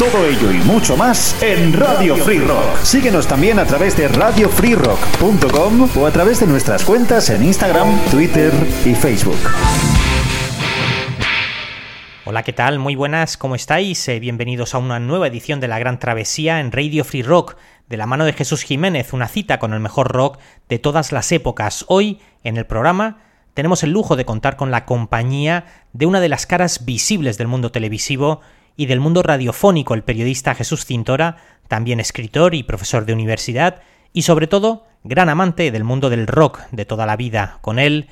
Todo ello y mucho más en Radio Free Rock. Síguenos también a través de radiofreerock.com o a través de nuestras cuentas en Instagram, Twitter y Facebook. Hola, ¿qué tal? Muy buenas, ¿cómo estáis? Eh, bienvenidos a una nueva edición de La Gran Travesía en Radio Free Rock, de la mano de Jesús Jiménez, una cita con el mejor rock de todas las épocas. Hoy, en el programa, tenemos el lujo de contar con la compañía de una de las caras visibles del mundo televisivo y del mundo radiofónico, el periodista Jesús Cintora, también escritor y profesor de universidad, y sobre todo gran amante del mundo del rock de toda la vida. Con él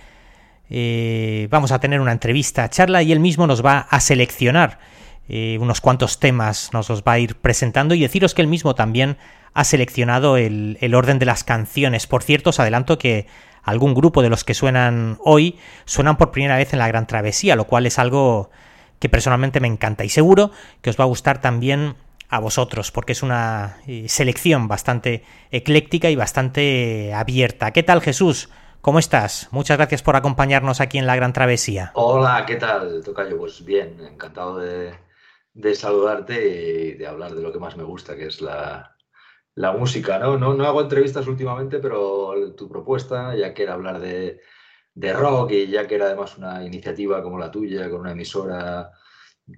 eh, vamos a tener una entrevista, charla, y él mismo nos va a seleccionar eh, unos cuantos temas, nos los va a ir presentando y deciros que él mismo también ha seleccionado el, el orden de las canciones. Por cierto, os adelanto que algún grupo de los que suenan hoy suenan por primera vez en la Gran Travesía, lo cual es algo que personalmente me encanta y seguro que os va a gustar también a vosotros, porque es una eh, selección bastante ecléctica y bastante abierta. ¿Qué tal Jesús? ¿Cómo estás? Muchas gracias por acompañarnos aquí en la Gran Travesía. Hola, ¿qué tal, Tocayo? Pues bien, encantado de, saludarte y de hablar de lo que más me gusta, que es la, música. ¿no? ¿no? No hago entrevistas últimamente, pero tu propuesta, ya que era hablar de, de rock y ya que era además una iniciativa como la tuya, con una emisora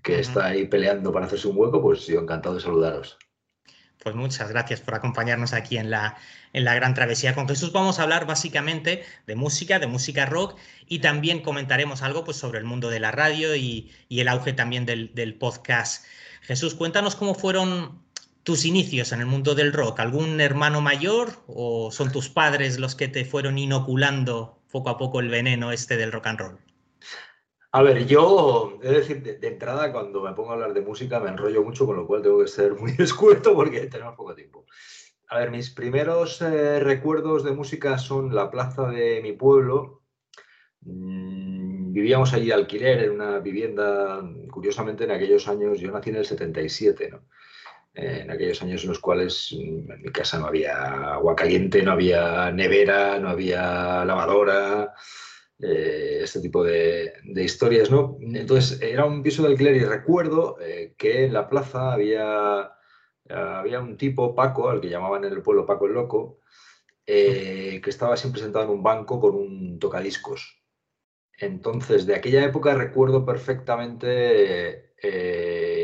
que está ahí peleando para hacerse un hueco, pues yo encantado de saludaros. Pues muchas gracias por acompañarnos aquí en la, en la Gran Travesía. Con Jesús vamos a hablar básicamente de música, de música rock y también comentaremos algo pues, sobre el mundo de la radio y, el auge también del, del, podcast. Jesús, cuéntanos cómo fueron tus inicios en el mundo del rock. ¿Algún hermano mayor o son tus padres los que te fueron inoculando poco a poco el veneno este del rock and roll? A ver, yo de decir, de, entrada, cuando me pongo a hablar de música me enrollo mucho, con lo cual tengo que ser muy escueto porque tenemos poco tiempo. A ver, mis primeros eh, recuerdos de música son la plaza de mi pueblo. Mm, vivíamos allí alquiler en una vivienda, curiosamente en aquellos años, yo nací en el 77, ¿no? En aquellos años en los cuales mm, en mi casa no había agua caliente, no había nevera, no había lavadora, eh, este tipo de, historias, ¿no? Entonces era un piso de alquiler y recuerdo eh, que en la plaza había, había un tipo, Paco, al que llamaban en el pueblo Paco el Loco, eh, que estaba siempre sentado en un banco con un tocadiscos. Entonces, de aquella época recuerdo perfectamente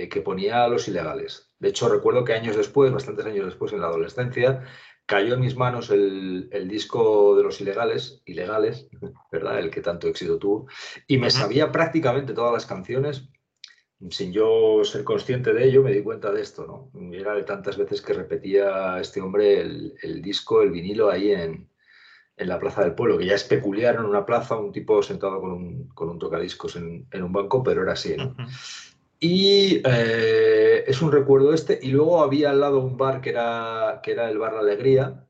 que ponía a los ilegales. De hecho, recuerdo que años después, bastantes años después, en la adolescencia, cayó en mis manos el, disco de los ilegales, ilegales, ¿verdad? El que tanto éxito tuvo, y me sabía prácticamente todas las canciones. Sin yo ser consciente de ello, me di cuenta de esto, ¿no? Era de tantas veces que repetía este hombre el, disco, el vinilo ahí en, la Plaza del Pueblo, que ya es peculiar en una plaza, un tipo sentado con un, con un tocadiscos en, un banco, pero era así, ¿no? Y eh, es un recuerdo este. Y luego había al lado un bar que era, que era el Bar La Alegría,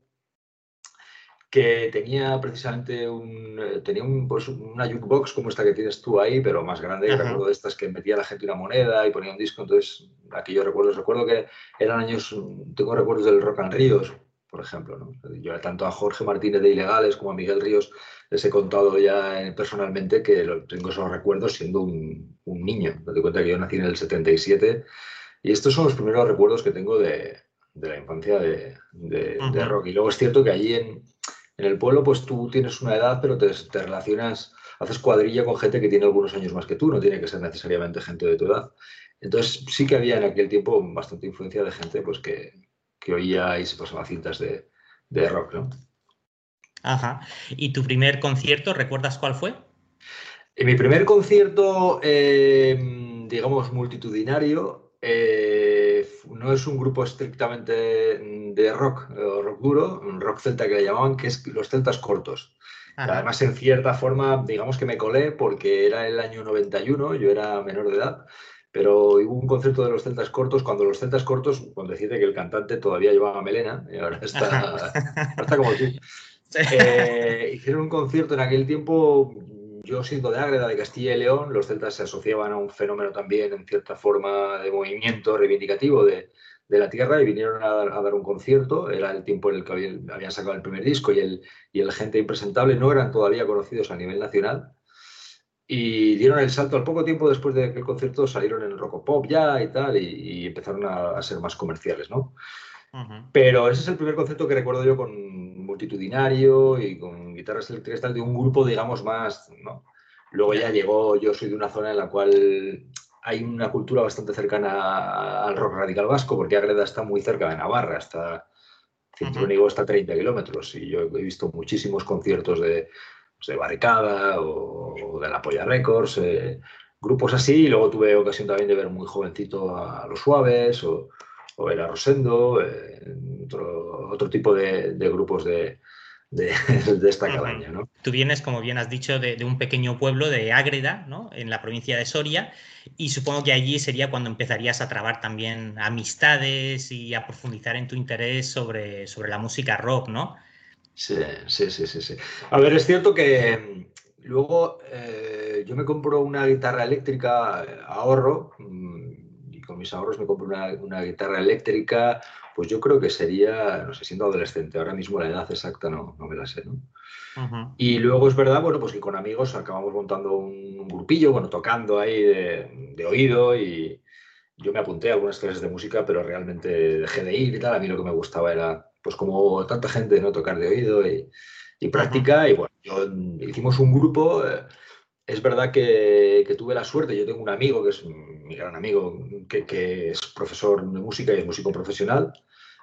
que tenía precisamente un, eh, tenía un, pues una jukebox como esta que tienes tú ahí, pero más grande. Recuerdo de estas que metía la gente una moneda y ponía un disco. Entonces, aquí yo recuerdo, recuerdo que eran años, tengo recuerdos del Rock and Ríos, por ejemplo. ¿no? Yo tanto a Jorge Martínez de Ilegales como a Miguel Ríos les he contado ya eh, personalmente que tengo esos recuerdos siendo un, niño. Me doy cuenta que yo nací en el 77 y estos son los primeros recuerdos que tengo de, la infancia de, rock. Y luego es cierto que allí en, el pueblo pues tú tienes una edad pero te, relacionas, haces cuadrilla con gente que tiene algunos años más que tú, no tiene que ser necesariamente gente de tu edad. Entonces sí que había en aquel tiempo bastante influencia de gente pues que, que oía y se pasaba cintas de, de rock, ¿no? Ajá. ¿Y tu primer concierto, recuerdas cuál fue? mi primer concierto, em, digamos, multitudinario, eh, no es un grupo estrictamente de rock o rock duro, un rock celta que le llamaban, que es los celtas cortos. Además, en cierta forma, digamos que me colé porque era el año 91, yo era menor de edad, pero hubo un concierto de los celtas cortos, cuando los celtas cortos, cuando decide que el cantante todavía llevaba melena, y ahora está, está como tú. Eh, hicieron un concierto en aquel tiempo yo siendo de Ágreda, de Castilla y León, los celtas se asociaban a un fenómeno también, en cierta forma, de movimiento reivindicativo de, la tierra y vinieron a, dar un concierto. Era el tiempo en el que habían, sacado el primer disco y el, y el Gente Impresentable no eran todavía conocidos a nivel nacional. Y dieron el salto al poco tiempo después de que el concierto salieron en el rock pop ya y tal, y, empezaron a, ser más comerciales, ¿no? Pero ese es el primer concepto que recuerdo yo con multitudinario y con guitarras eléctricas tal, de un grupo, digamos, más, ¿no? Luego ya llegó, yo soy de una zona en la cual hay una cultura bastante cercana al rock radical vasco, porque Agreda está muy cerca de Navarra, está, Cinturón está a 30 kilómetros, y yo he visto muchísimos conciertos de, pues, de Barricada o, de La Polla Records, eh, grupos así, y luego tuve ocasión también de ver muy jovencito a Los Suaves o, o era Rosendo, eh, otro, otro, tipo de, grupos de, de, esta calaña. ¿no? Tú vienes, como bien has dicho, de, un pequeño pueblo de Ágreda, ¿no? en la provincia de Soria, y supongo que allí sería cuando empezarías a trabar también amistades y a profundizar en tu interés sobre, sobre la música rock, ¿no? Sí, sí, sí, sí. sí. A ver, es cierto que mm, luego eh, yo me compro una guitarra eléctrica, eh, ahorro, mm, con mis ahorros me compro una, guitarra eléctrica, pues yo creo que sería, no sé, siendo adolescente, ahora mismo la edad exacta no, no me la sé, ¿no? Y luego es verdad, bueno, pues que con amigos acabamos montando un, grupillo, bueno, tocando ahí de, oído y yo me apunté a algunas clases de música, pero realmente dejé de ir y tal. A mí lo que me gustaba era, pues como tanta gente, ¿no? Tocar de oído y, práctica. Y bueno, yo, hicimos un grupo. Eh, es verdad que, tuve la suerte, yo tengo un amigo que es mi gran amigo, que, es profesor de música y es músico profesional.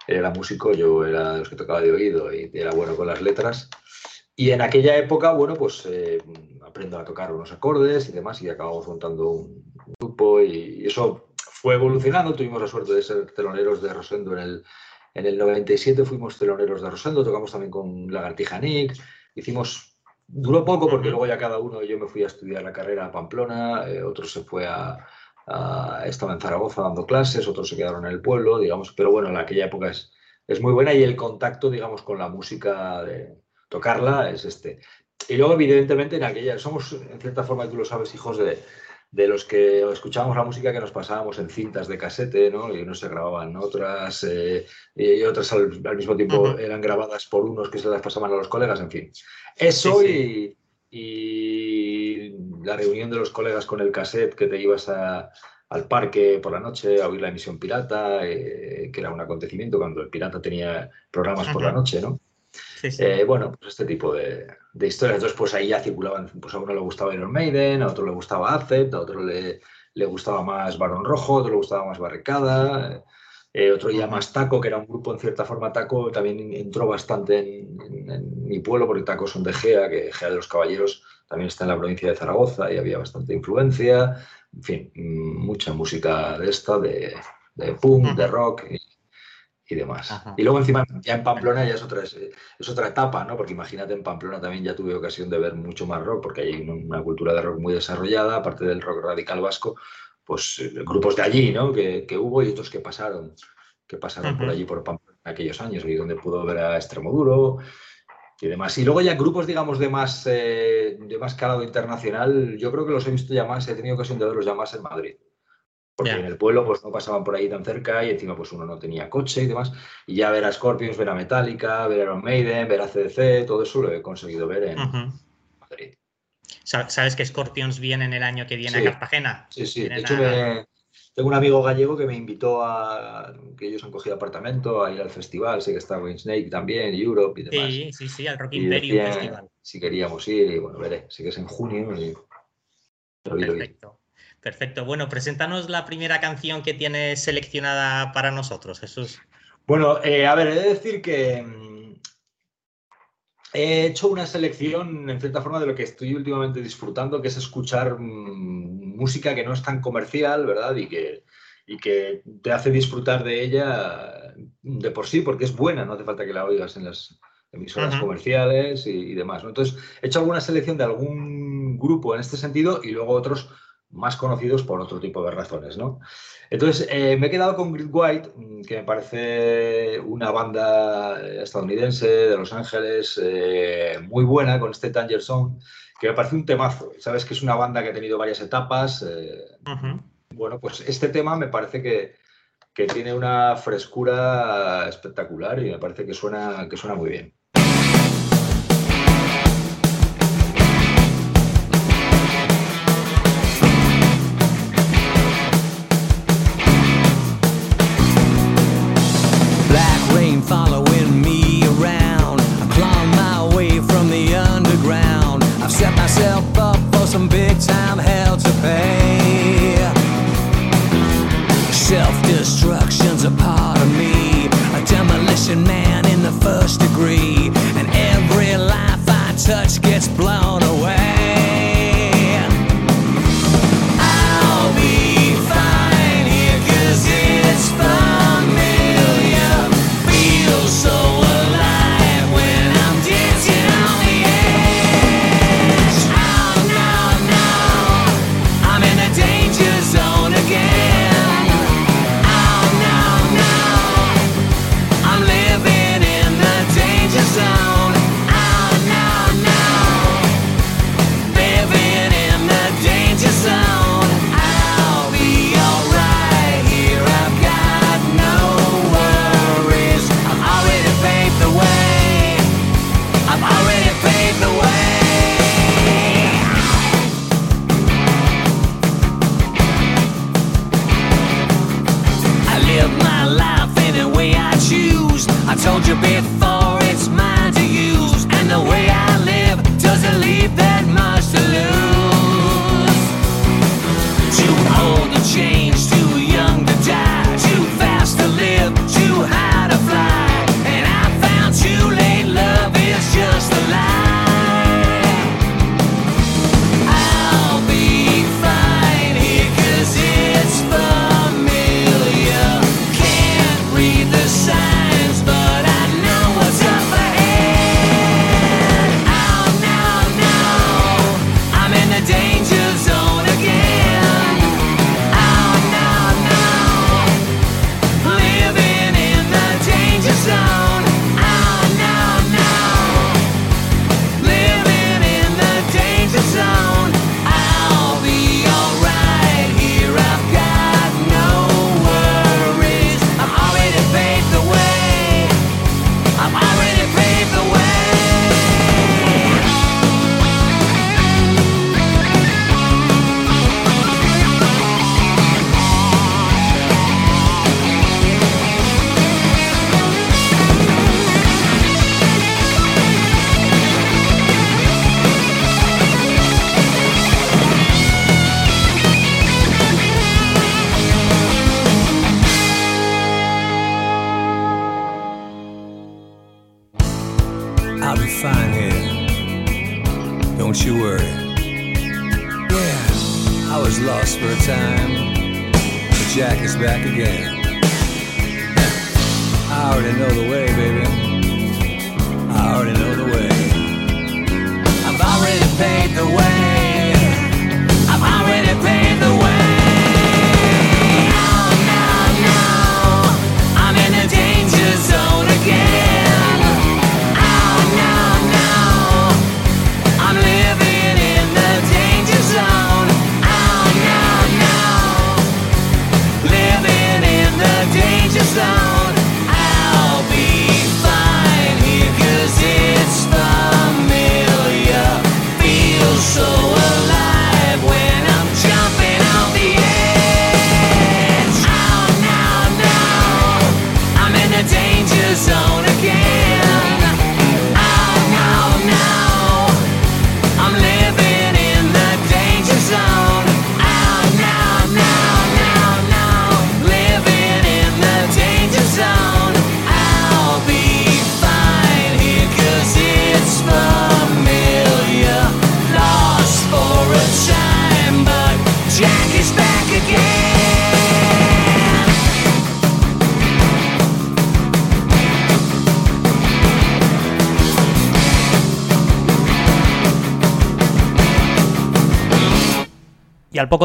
Él era músico, yo era de los que tocaba de oído y era bueno con las letras. Y en aquella época, bueno, pues eh, aprendo a tocar unos acordes y demás y acabamos montando un grupo y, eso fue evolucionando. Tuvimos la suerte de ser teloneros de Rosendo en el, en el 97, fuimos teloneros de Rosendo, tocamos también con Lagartija Nick, hicimos Duró poco porque luego ya cada uno, yo me fui a estudiar la carrera a Pamplona, eh, otro se fue a, estaba en Zaragoza dando clases, otros se quedaron en el pueblo, digamos, pero bueno, en aquella época es, es muy buena y el contacto, digamos, con la música, de tocarla, es este. Y luego, evidentemente, en aquella, somos, en cierta forma, tú lo sabes, hijos de, de los que escuchábamos la música que nos pasábamos en cintas de casete, ¿no? Y no se grababan otras, eh, y otras al, mismo tiempo eran grabadas por unos que se las pasaban a los colegas, en fin. Eso Y, la reunión de los colegas con el cassette que te ibas al parque por la noche a oír la emisión pirata, eh, que era un acontecimiento cuando el pirata tenía programas por la noche, ¿no? Eh, bueno, pues este tipo de, historias. Entonces, pues ahí ya circulaban, pues a uno le gustaba Iron Maiden, a otro le gustaba Acet, a otro le, le gustaba más Barón Rojo, a otro le gustaba más Barricada, eh, otro ya más Taco, que era un grupo en cierta forma Taco, también entró bastante en, mi pueblo, porque Taco son de Gea, que Gea de los Caballeros también está en la provincia de Zaragoza y había bastante influencia. En fin, mucha música de esta, de, de punk, de rock y demás. Y luego encima ya en Pamplona ya es otra, es, otra etapa, ¿no? Porque imagínate en Pamplona también ya tuve ocasión de ver mucho más rock, porque hay una cultura de rock muy desarrollada, aparte del rock radical vasco, pues eh, grupos de allí, ¿no? Que, hubo y otros que pasaron, que pasaron por allí por Pamplona en aquellos años, y donde pudo ver a Extremoduro y demás. Y luego ya grupos, digamos, de más, eh, de más calado internacional, yo creo que los he visto ya más, he tenido ocasión de verlos ya más en Madrid porque en el pueblo pues no pasaban por ahí tan cerca y encima pues uno no tenía coche y demás. Y ya ver a Scorpions, ver a Metallica, ver a Iron Maiden, ver a CDC, todo eso lo he conseguido ver en Madrid. ¿Sabes que Scorpions viene en el año que viene a Cartagena? Sí, sí. de hecho, tengo un amigo gallego que me invitó a que ellos han cogido apartamento a ir al festival. Sé que está Wayne Snake también, Europe y demás. Sí, sí, sí, al Rock Imperium Festival. Si queríamos ir, y bueno, veré. Sé que es en junio y... Perfecto. Perfecto. Bueno, preséntanos la primera canción que tienes seleccionada para nosotros, Jesús. Bueno, eh, a ver, he de decir que mm, he hecho una selección, en cierta forma, de lo que estoy últimamente disfrutando, que es escuchar mm, música que no es tan comercial, ¿verdad? Y que, y que te hace disfrutar de ella de por sí, porque es buena, no hace falta que la oigas en las emisoras comerciales y, y demás. ¿no? Entonces, he hecho alguna selección de algún grupo en este sentido y luego otros más conocidos por otro tipo de razones, ¿no? Entonces, eh, me he quedado con Grid White, mm, que me parece una banda estadounidense de Los Ángeles eh, muy buena, con este Tanger Song, que me parece un temazo. Sabes que es una banda que ha tenido varias etapas. Eh, bueno, pues este tema me parece que, que, tiene una frescura espectacular y me parece que suena, que suena muy bien.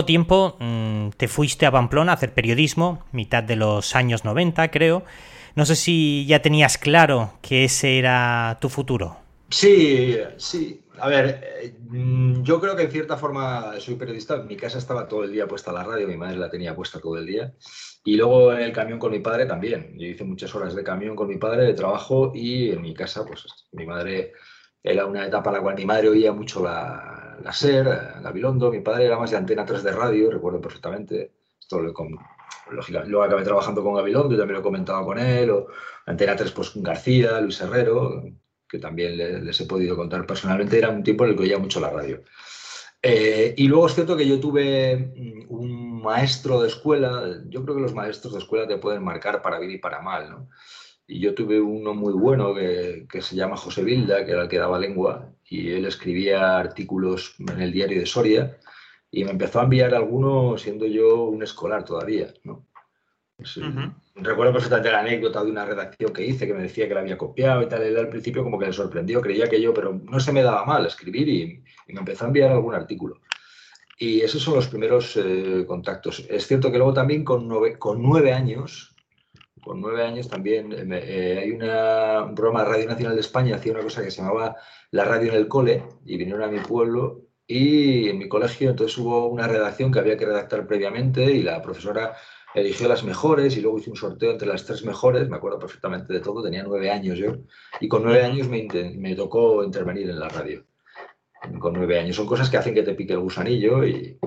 Tiempo mm, te fuiste a Pamplona a hacer periodismo, mitad de los años 90 creo. No sé si ya tenías claro que ese era tu futuro. Sí, sí. A ver, mm, yo creo que en cierta forma soy periodista. Mi casa estaba todo el día puesta la radio, mi madre la tenía puesta todo el día. Y luego en el camión con mi padre también. Yo hice muchas horas de camión con mi padre de trabajo y en mi casa, pues mi madre era una etapa en la cual mi madre oía mucho la, la SER, Gabilondo. Mi padre era más de antena 3 de radio, recuerdo perfectamente. Esto lo, lógicamente, luego acabé trabajando con Gabilondo y también lo he comentado con él. O antena 3, pues con García, Luis Herrero que también les, he podido contar personalmente, era un tiempo en el que oía mucho la radio. Eh, y luego es cierto que yo tuve mm, un maestro de escuela, yo creo que los maestros de escuela te pueden marcar para bien y para mal, ¿no? Y yo tuve uno muy bueno que, que, se llama José Vilda, que era el que daba lengua, y él escribía artículos en el diario de Soria, y me empezó a enviar algunos siendo yo un escolar todavía, ¿no? Recuerdo perfectamente la anécdota de una redacción que hice que me decía que la había copiado y tal. Él al principio como que le sorprendió, creía que yo, pero no se me daba mal escribir y, me empezó a enviar algún artículo. Y esos son los primeros eh, contactos. Es cierto que luego también con nueve, con nueve años, con nueve años también eh, eh, hay una, un programa de Radio Nacional de España, hacía una cosa que se llamaba La Radio en el Cole y vinieron a mi pueblo y en mi colegio entonces hubo una redacción que había que redactar previamente y la profesora eligió las mejores y luego hice un sorteo entre las tres mejores, me acuerdo perfectamente de todo, tenía nueve años yo, y con nueve años me, me tocó intervenir en la radio. Con nueve años. Son cosas que hacen que te pique el gusanillo y,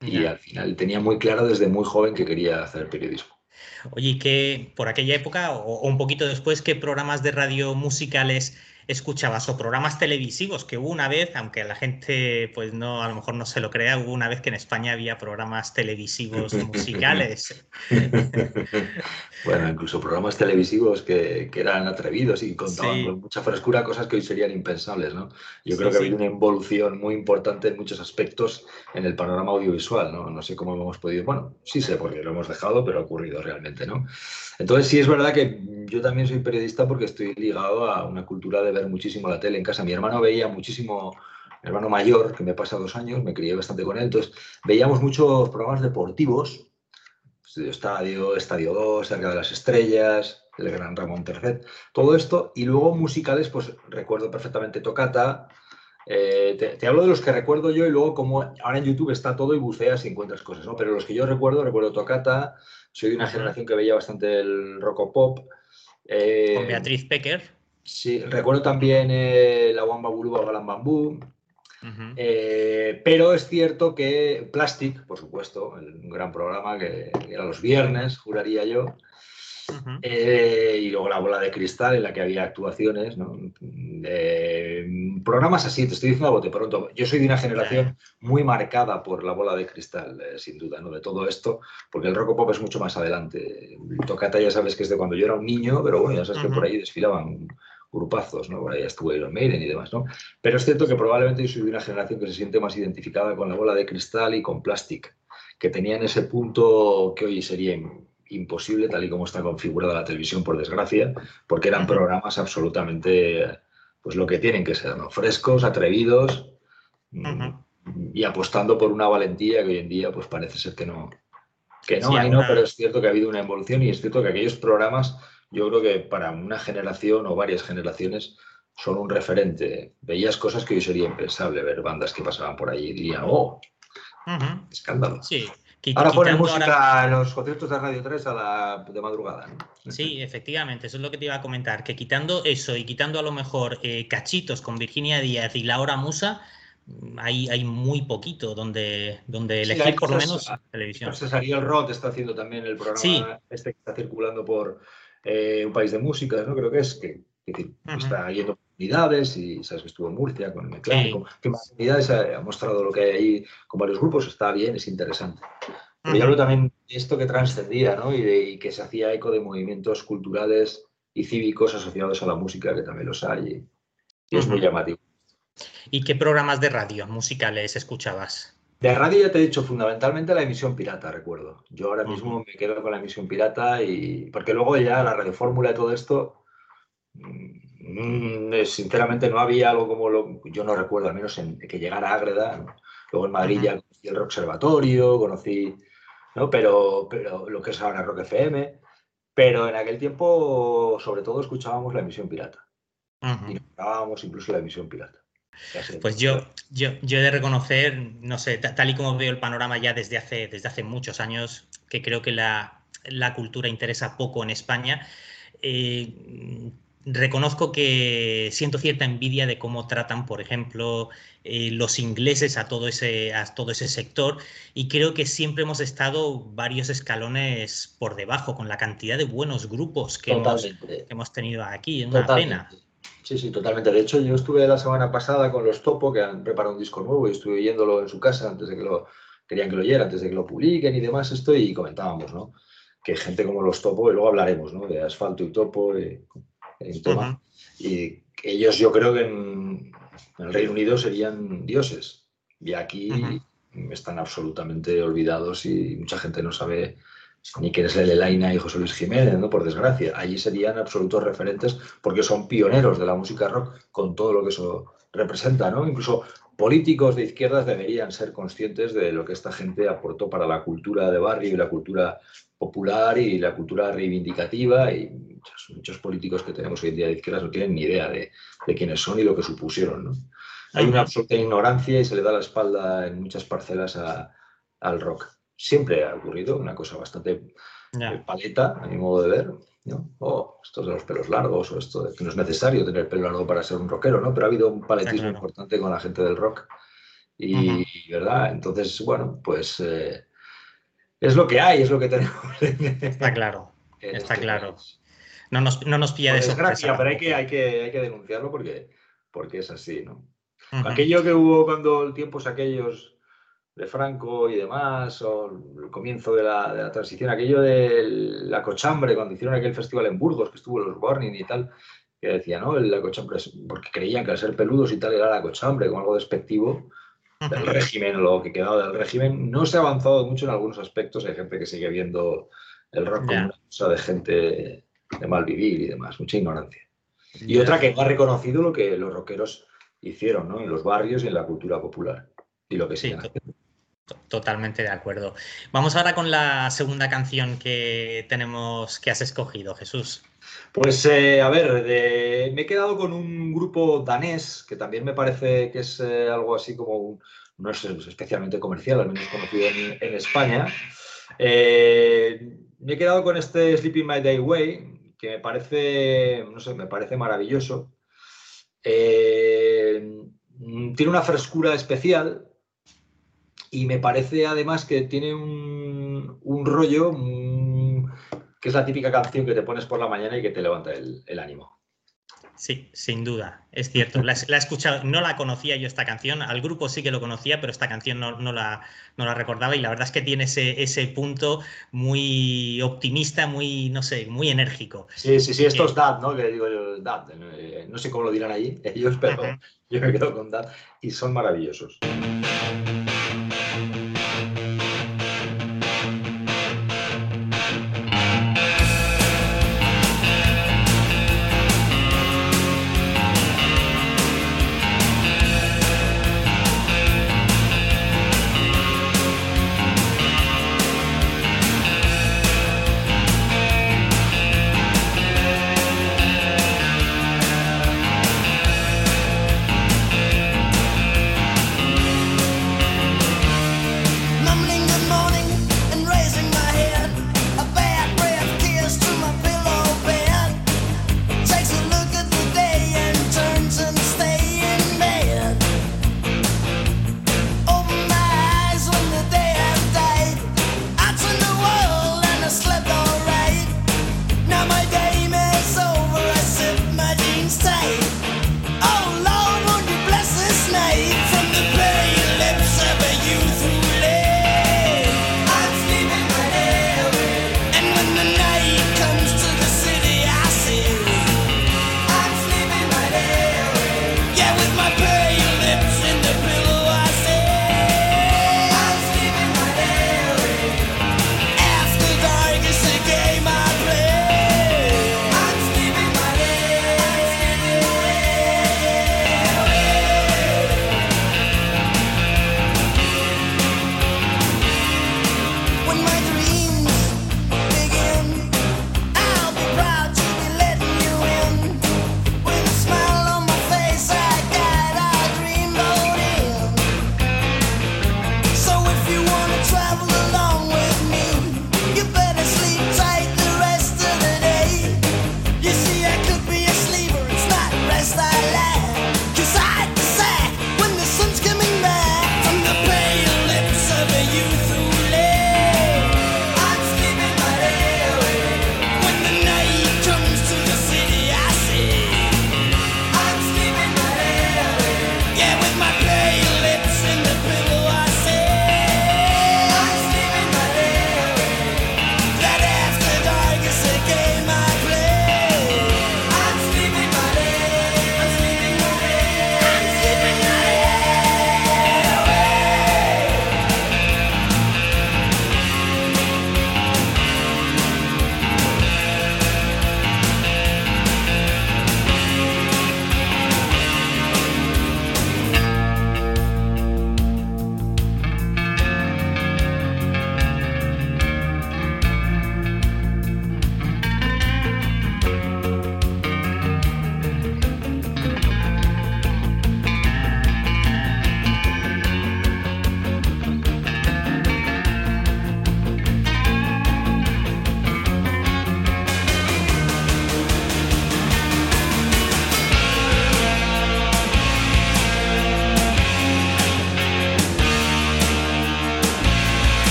y al final tenía muy claro desde muy joven que quería hacer periodismo. Oye, ¿y qué por aquella época o un poquito después, qué programas de radio musicales escuchabas o programas televisivos que hubo una vez, aunque la gente pues no a lo mejor no se lo crea, hubo una vez que en España había programas televisivos musicales. bueno, incluso programas televisivos que, eran atrevidos y contaban con mucha frescura cosas que hoy serían impensables, ¿no? Yo creo que ha habido una evolución muy importante en muchos aspectos en el panorama audiovisual, ¿no? No sé cómo hemos podido, bueno, sí sé porque lo hemos dejado, pero ha ocurrido realmente, ¿no? Entonces sí es verdad que yo también soy periodista porque estoy ligado a una cultura de ver muchísimo la tele en casa. Mi hermano veía muchísimo, mi hermano mayor, que me pasa dos años, me crié bastante con él, entonces veíamos muchos programas deportivos, Estudio Estadio, Estadio 2, Cerca de las Estrellas, el Gran Ramón Tercet, todo esto, y luego musicales, pues recuerdo perfectamente Tocata, eh, te, hablo de los que recuerdo yo y luego como ahora en YouTube está todo y buceas y encuentras cosas, ¿no? Pero los que yo recuerdo, recuerdo Tocata, soy de una generación que veía bastante el rock pop. Eh, Con Beatriz Pecker. Sí, recuerdo también eh, la Wamba Buluba Galan Bambú. Eh, pero es cierto que Plastic, por supuesto, un gran programa que, era los viernes, juraría yo. Eh, y luego la bola de cristal en la que había actuaciones, ¿no? Programas así, te estoy diciendo a bote pronto. Yo soy de una generación muy marcada por la bola de cristal, sin duda, ¿no? De todo esto, porque el rock pop es mucho más adelante. Tocata ya sabes que es de cuando yo era un niño, pero bueno, ya sabes que por ahí desfilaban grupazos, ¿no? Por ahí estuvo Iron Maiden y demás, ¿no? Pero es cierto que probablemente yo soy de una generación que se siente más identificada con la bola de cristal y con Plastic, que tenían ese punto que hoy sería imposible, tal y como está configurada la televisión, por desgracia, porque eran programas absolutamente, pues lo que tienen que ser, ¿no? Frescos, atrevidos mm, y apostando por una valentía que hoy en día, pues parece ser que no, que no hay, ¿no? Pero es cierto que ha habido una evolución y es cierto que aquellos programas yo creo que para una generación o varias generaciones son un referente. Veías cosas que hoy sería impensable ver bandas que pasaban por allí y dirían, oh, escándalo. Sí. Ahora ponen música en los conciertos de Radio 3 a la, de madrugada. Sí, efectivamente, eso es lo que te iba a comentar, que quitando eso y quitando a lo mejor eh, cachitos con Virginia Díaz y Laura Musa, hay, hay muy poquito donde, donde elegir por lo menos televisión. César el Roth está haciendo también el programa este que está circulando por, eh, un país de música, ¿no? Creo que es, que, está yendo unidades y sabes que estuvo en Murcia con el mecánico, que más unidades ha, mostrado lo que hay ahí con varios grupos, está bien, es interesante. Pero yo creo también esto que trascendía, ¿no? Y, que se hacía eco de movimientos culturales y cívicos asociados a la música, que también los hay, y es muy llamativo. ¿Y qué programas de radio musicales escuchabas? De radio ya te he dicho, fundamentalmente la emisión pirata, recuerdo. Yo ahora mismo me quedo con la emisión pirata y. Porque luego ya la radiofórmula y todo esto. Mm, sinceramente no había algo como lo. Yo no recuerdo, al menos en, que llegara a Ágreda. Luego en Madrid ya conocí el Observatorio, conocí. ¿no? Pero, pero lo que es ahora Rock FM. Pero en aquel tiempo, sobre todo, escuchábamos la emisión pirata. Y grabábamos incluso la emisión pirata. Pues yo, yo, yo he de reconocer, no sé, tal y como veo el panorama ya desde hace, desde hace muchos años, que creo que la, la cultura interesa poco en España. Eh, reconozco que siento cierta envidia de cómo tratan, por ejemplo, eh, los ingleses a todo, ese, a todo ese sector y creo que siempre hemos estado varios escalones por debajo con la cantidad de buenos grupos que, hemos, tenido aquí. Es una pena. Sí, sí, totalmente. De hecho, yo estuve la semana pasada con los Topo, que han preparado un disco nuevo y estuve oyéndolo en su casa antes de que lo querían que lo oyera, antes de que lo publiquen y demás esto, y comentábamos, ¿no? Que gente como los Topo, y luego hablaremos, ¿no? De asfalto y topo, y y ellos yo creo que en, el Reino Unido serían dioses. Y aquí están absolutamente olvidados y mucha gente no sabe ni quién es Lelaina y José Luis Jiménez, ¿no? por desgracia. Allí serían absolutos referentes porque son pioneros de la música rock con todo lo que eso representa. ¿no? Incluso políticos de izquierdas deberían ser conscientes de lo que esta gente aportó para la cultura de barrio y la cultura popular y la cultura reivindicativa y muchos, políticos que tenemos hoy en día de izquierdas no tienen ni idea de, quiénes son y lo que supusieron. Hay una absoluta ignorancia y se le da la espalda en muchas parcelas al rock. Siempre ha ocurrido una cosa bastante paleta, a mi modo de ver. ¿No? Oh, esto de los pelos largos o esto de que no es necesario tener pelo largo para ser un rockero, ¿no? Pero ha habido un paletismo importante con la gente del rock. Y, ¿verdad? Entonces, bueno, pues eh, es lo que hay, es lo que tenemos. Está claro, está claro. No nos, no nos pilla de desgracia, pero hay que, hay, que, hay que denunciarlo porque, porque es así, ¿no? Aquello que hubo cuando el tiempos aquellos de Franco y demás, o el comienzo de la, de la, transición, aquello de la cochambre, cuando hicieron aquel festival en Burgos, que estuvo los Warning y tal, que decía, ¿no? La cochambre, porque creían que al ser peludos y tal era la cochambre, como algo despectivo, del régimen, lo que quedaba del régimen. No se ha avanzado mucho en algunos aspectos. Hay gente que sigue viendo el rock como una cosa de gente de mal vivir y demás, mucha ignorancia. Y otra que ha reconocido lo que los rockeros hicieron ¿no? en los barrios y en la cultura popular. Y lo que sí. Totalmente de acuerdo. Vamos ahora con la segunda canción que tenemos, que has escogido, Jesús. Pues eh, a ver, me he quedado con un grupo danés que también me parece que es eh, algo así como un, no es especialmente comercial, al menos conocido en, España. Eh, me he quedado con este Sleeping My Day Way, que me parece, no sé, me parece maravilloso. tiene una frescura especial y me parece además que tiene un, un rollo que es la típica canción que te pones por la mañana y que te levanta el, ánimo. Sí, sin duda, es cierto. La, he escuchado, no la conocía yo esta canción, al grupo sí que lo conocía, pero esta canción no, la, la, recordaba y la verdad es que tiene ese, ese, punto muy optimista, muy, no sé, muy enérgico. Sí, sí, sí, esto es Dad, ¿no? Que digo yo, Dad, eh, no sé cómo lo dirán allí ellos, pero yo me quedo con Dad y son maravillosos.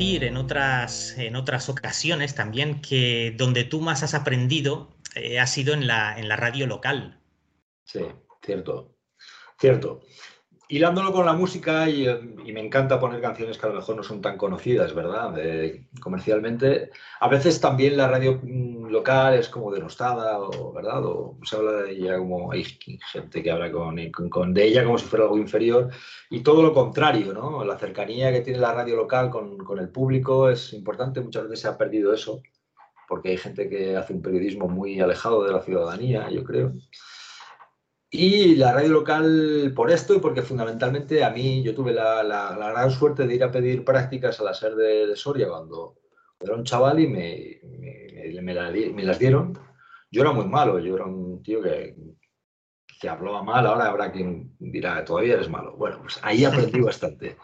En otras, en otras ocasiones también que donde tú más has aprendido eh, ha sido en la, en la radio local. Sí, cierto. Cierto hilándolo con la música y, me encanta poner canciones que a lo mejor no son tan conocidas, ¿verdad? comercialmente. A veces también la radio mm, local es como denostada, o, ¿verdad? O se habla de ella como hay gente que habla con, con, de ella como si fuera algo inferior y todo lo contrario, ¿no? La cercanía que tiene la radio local con, con el público es importante. Muchas veces se ha perdido eso porque hay gente que hace un periodismo muy alejado de la ciudadanía, yo creo. Y la radio local por esto y porque fundamentalmente a mí yo tuve la, la, gran suerte de ir a pedir prácticas a la SER de, Soria cuando era un chaval y me, me, me, las dieron. Yo era muy malo, yo era un tío que, que hablaba mal, ahora habrá quien dirá, todavía eres malo. Bueno, pues ahí aprendí bastante.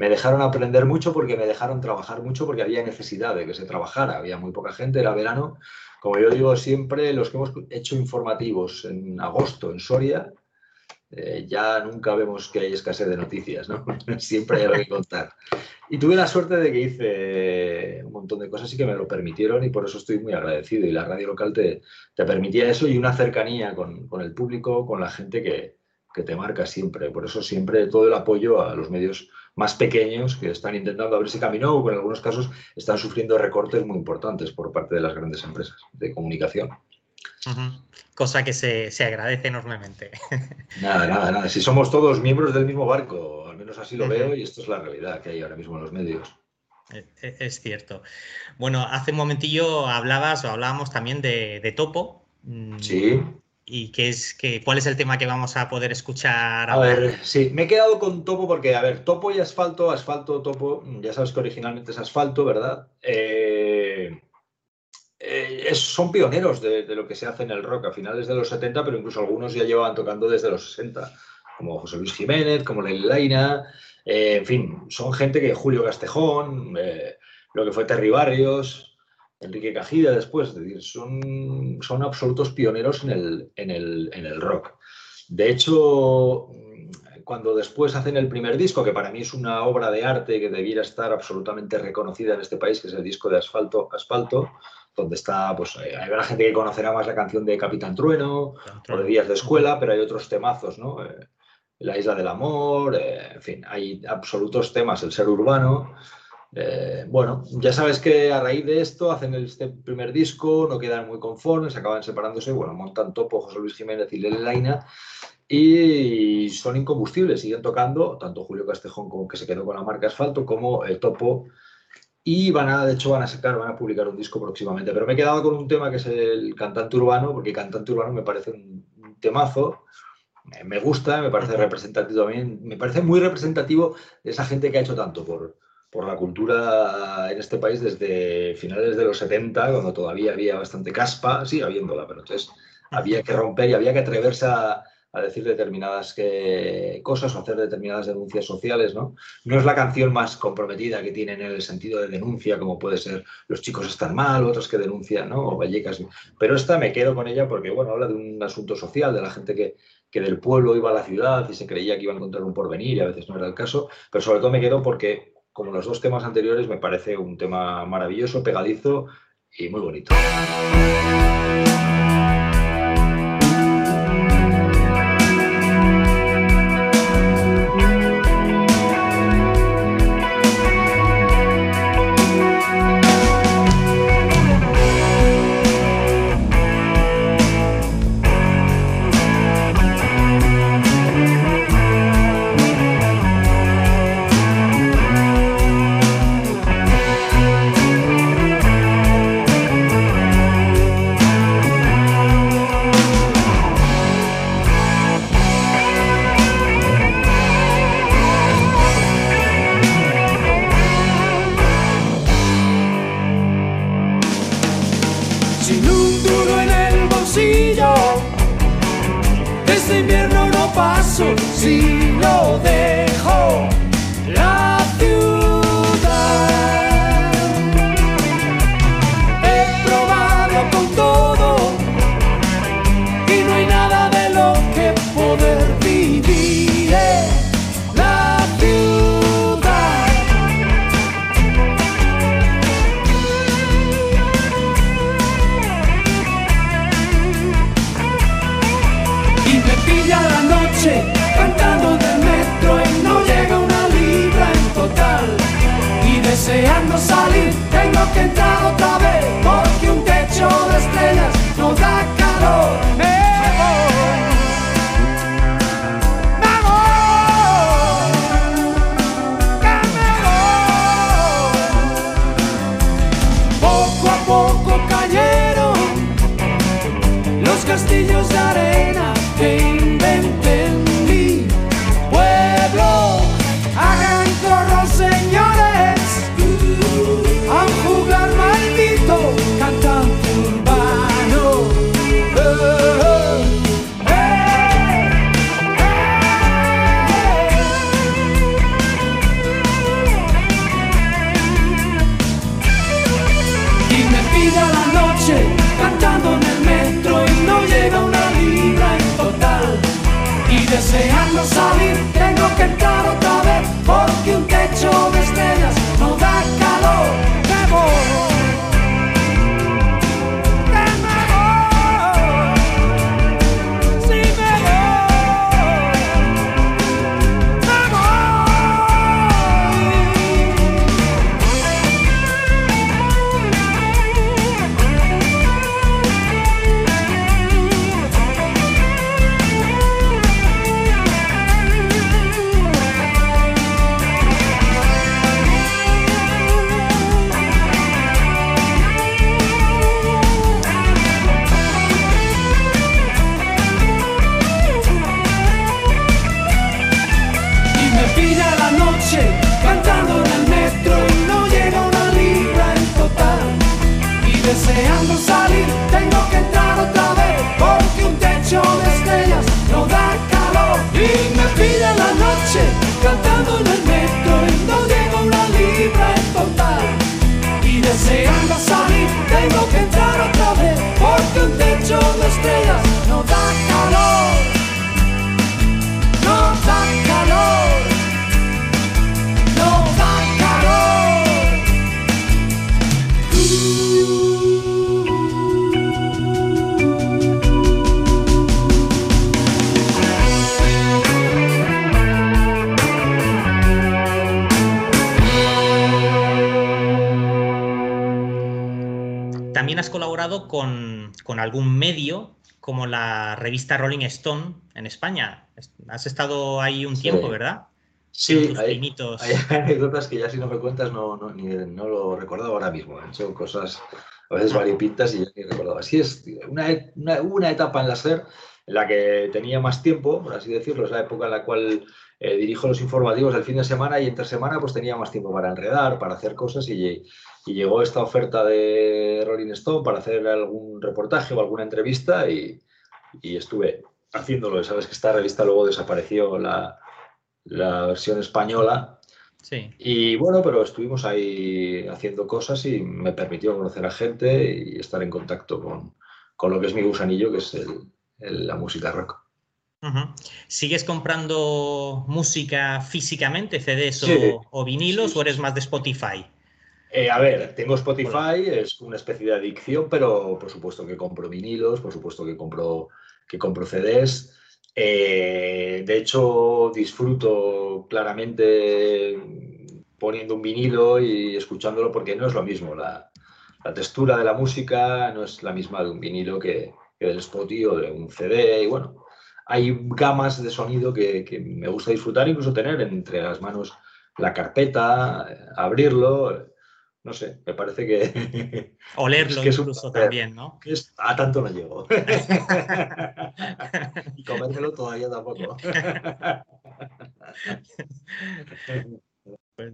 Me dejaron aprender mucho porque me dejaron trabajar mucho porque había necesidad de que se trabajara, había muy poca gente, era verano como yo digo siempre, los que hemos hecho informativos en agosto en Soria, eh, ya nunca vemos que hay escasez de noticias, ¿no? Siempre hay algo que contar. Y tuve la suerte de que hice un montón de cosas y que me lo permitieron y por eso estoy muy agradecido. Y la radio local te, te permitía eso y una cercanía con, con, el público, con la gente que, que te marca siempre. Por eso siempre todo el apoyo a los medios más pequeños que están intentando abrirse camino o que en algunos casos están sufriendo recortes muy importantes por parte de las grandes empresas de comunicación. Cosa que se, agradece enormemente. Nada, nada, nada. Si somos todos miembros del mismo barco, al menos así lo veo y esto es la realidad que hay ahora mismo en los medios. E, e, es cierto. Bueno, hace un momentillo hablabas o hablábamos también de, de Topo. Mm, sí y qué es, qué, cuál es el tema que vamos a poder escuchar ahora. A ver, sí, me he quedado con Topo porque, a ver, Topo y Asfalto, Asfalto, Topo, ya sabes que originalmente es Asfalto, ¿verdad? Eh, eh, son pioneros de, lo que se hace en el rock a finales de los 70, pero incluso algunos ya llevaban tocando desde los 60, como José Luis Jiménez, como Lely Laina, eh, en fin, son gente que Julio Castejón, lo que fue Terry Barrios, Enrique Cajida después, es decir, son, son absolutos pioneros en el, en, el, en el rock. De hecho, cuando después hacen el primer disco, que para mí es una obra de arte que debiera estar absolutamente reconocida en este país, que es el disco de Asfalto, Asfalto donde está, pues hay gente que conocerá más la canción de Capitán Trueno o de Días de Escuela, pero hay otros temazos, ¿no? Eh, la Isla del Amor, eh, en fin, hay absolutos temas, el ser urbano. Eh, bueno, ya sabes que a raíz de esto hacen este primer disco, no quedan muy conformes, acaban separándose, bueno, montan topo José Luis Jiménez y Lele Laina y son incombustibles, siguen tocando, tanto Julio Castejón como que se quedó con la marca Asfalto, como el Topo, y van a, de hecho, van a sacar, van a publicar un disco próximamente. Pero me he quedado con un tema que es el cantante urbano, porque cantante urbano me parece un, temazo, me gusta, me parece representativo también, me parece muy representativo de esa gente que ha hecho tanto por, por la cultura en este país desde finales de los 70, cuando todavía había bastante caspa, sí, habiéndola, pero entonces había que romper y había que atreverse a, decir determinadas cosas o hacer determinadas denuncias sociales, ¿no? No es la canción más comprometida que tienen en el sentido de denuncia, como puede ser Los chicos están mal, otros que denuncian, ¿no? O Vallecas. Pero esta me quedo con ella porque, bueno, habla de un asunto social, de la gente que, que del pueblo iba a la ciudad y se creía que iba a encontrar un porvenir y a veces no era el caso, pero sobre todo me quedo porque como los dos temas anteriores, me parece un tema maravilloso, pegadizo y muy bonito. Rolling Stone en España. Has estado ahí un tiempo, ¿verdad? Sí, hay, anécdotas que ya si no me cuentas no, no, no lo recordaba ahora mismo. He hecho cosas a veces variopintas y ya ni recordaba. Así es, una, una, etapa en la SER en la que tenía más tiempo, por así decirlo, es la época en la cual eh, dirijo los informativos del fin de semana y entre semana pues tenía más tiempo para enredar, para hacer cosas y, y llegó esta oferta de Rolling Stone para hacer algún reportaje o alguna entrevista y, estuve haciéndolo. Sabes que esta revista luego desapareció la, versión española. Sí. Y bueno, pero estuvimos ahí haciendo cosas y me permitió conocer a gente y estar en contacto con, lo que es mi gusanillo, que es la música rock. ¿Sigues comprando música físicamente, CDs o, vinilos, o eres más de Spotify? Eh, a ver, tengo Spotify, es una especie de adicción, pero por supuesto que compro vinilos, por supuesto que compro, que compro CDs. Eh, de hecho, disfruto claramente poniendo un vinilo y escuchándolo porque no es lo mismo. La, textura de la música no es la misma de un vinilo que, del Spotify o de un CD. Y bueno, hay gamas de sonido que, que me gusta disfrutar, incluso tener entre las manos la carpeta, abrirlo no sé, me parece que... Olerlo incluso también, ¿no? a tanto no llego. y comérmelo todavía tampoco. Pues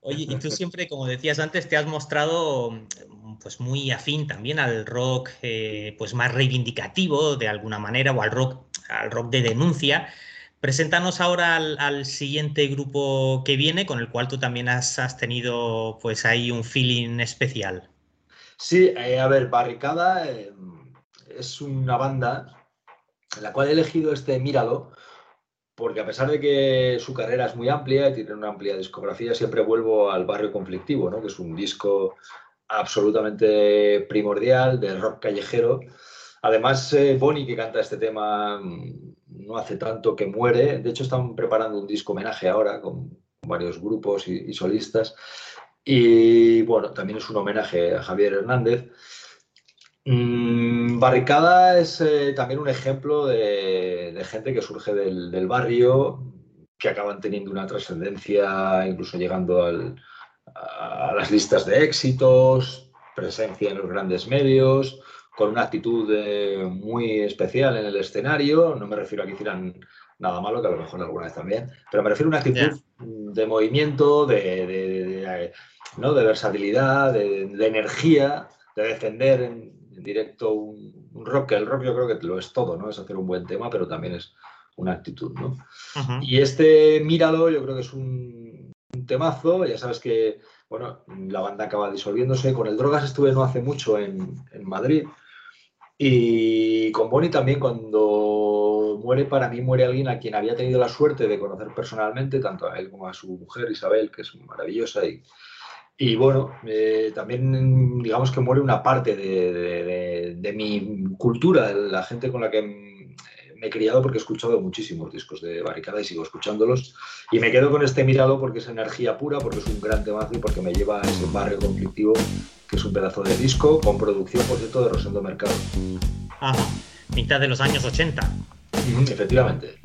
Oye, y tú siempre, como decías antes, te has mostrado pues muy afín también al rock eh, pues más reivindicativo de alguna manera o al rock, al rock de denuncia. Preséntanos ahora al, siguiente grupo que viene, con el cual tú también has, tenido pues ahí un feeling especial. Sí, eh, a ver, Barricada eh, es una banda en la cual he elegido este Míralo, porque a pesar de que su carrera es muy amplia y tiene una amplia discografía, siempre vuelvo al Barrio Conflictivo, ¿no? que es un disco absolutamente primordial de rock callejero. Además, eh, Bonnie, que canta este tema, no hace tanto que muere. De hecho, están preparando un disco homenaje ahora con varios grupos y, solistas. Y bueno, también es un homenaje a Javier Hernández. Mm, Barricada es eh, también un ejemplo de, gente que surge del, barrio, que acaban teniendo una trascendencia, incluso llegando a las listas de éxitos, presencia en los grandes medios, con una actitud eh, muy especial en el escenario. No me refiero a que hicieran nada malo, que a lo mejor alguna vez también, pero me refiero a una actitud de movimiento, de, ¿no? de versatilidad, de, energía, de defender en, directo un, rock, que el rock yo creo que lo es todo, ¿no? Es hacer un buen tema, pero también es una actitud, ¿no? Y este Míralo yo creo que es un, un, temazo, ya sabes que, bueno, la banda acaba disolviéndose, con el Drogas estuve no hace mucho en, en Madrid, y con Bonnie también cuando muere, para mí muere alguien a quien había tenido la suerte de conocer personalmente, tanto a él como a su mujer Isabel, que es maravillosa. Y, y bueno, eh, también digamos que muere una parte de, mi cultura, de la gente con la que me he criado, porque he escuchado muchísimos discos de Barricada y sigo escuchándolos. Y me quedo con este mirado porque es energía pura, porque es un gran temazo y porque me lleva a ese barrio conflictivo, que es un pedazo de disco con producción, por cierto, de Rosendo Mercado. Ajá mitad de los años 80. Efectivamente.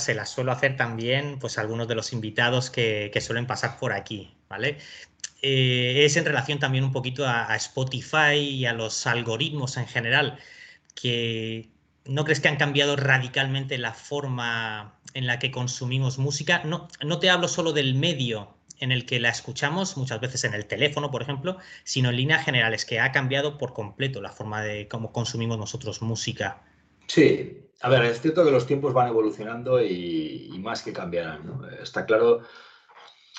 Se la suelo hacer también pues algunos de los invitados que, suelen pasar por aquí, ¿vale? Eh, es en relación también un poquito a, Spotify y a los algoritmos en general, que ¿no crees que han cambiado radicalmente la forma en la que consumimos música? No, no te hablo solo del medio en el que la escuchamos, muchas veces en el teléfono, por ejemplo, sino en líneas generales, que ha cambiado por completo la forma de cómo consumimos nosotros música. Sí, a ver, es cierto que los tiempos van evolucionando y, más que cambiarán. Está claro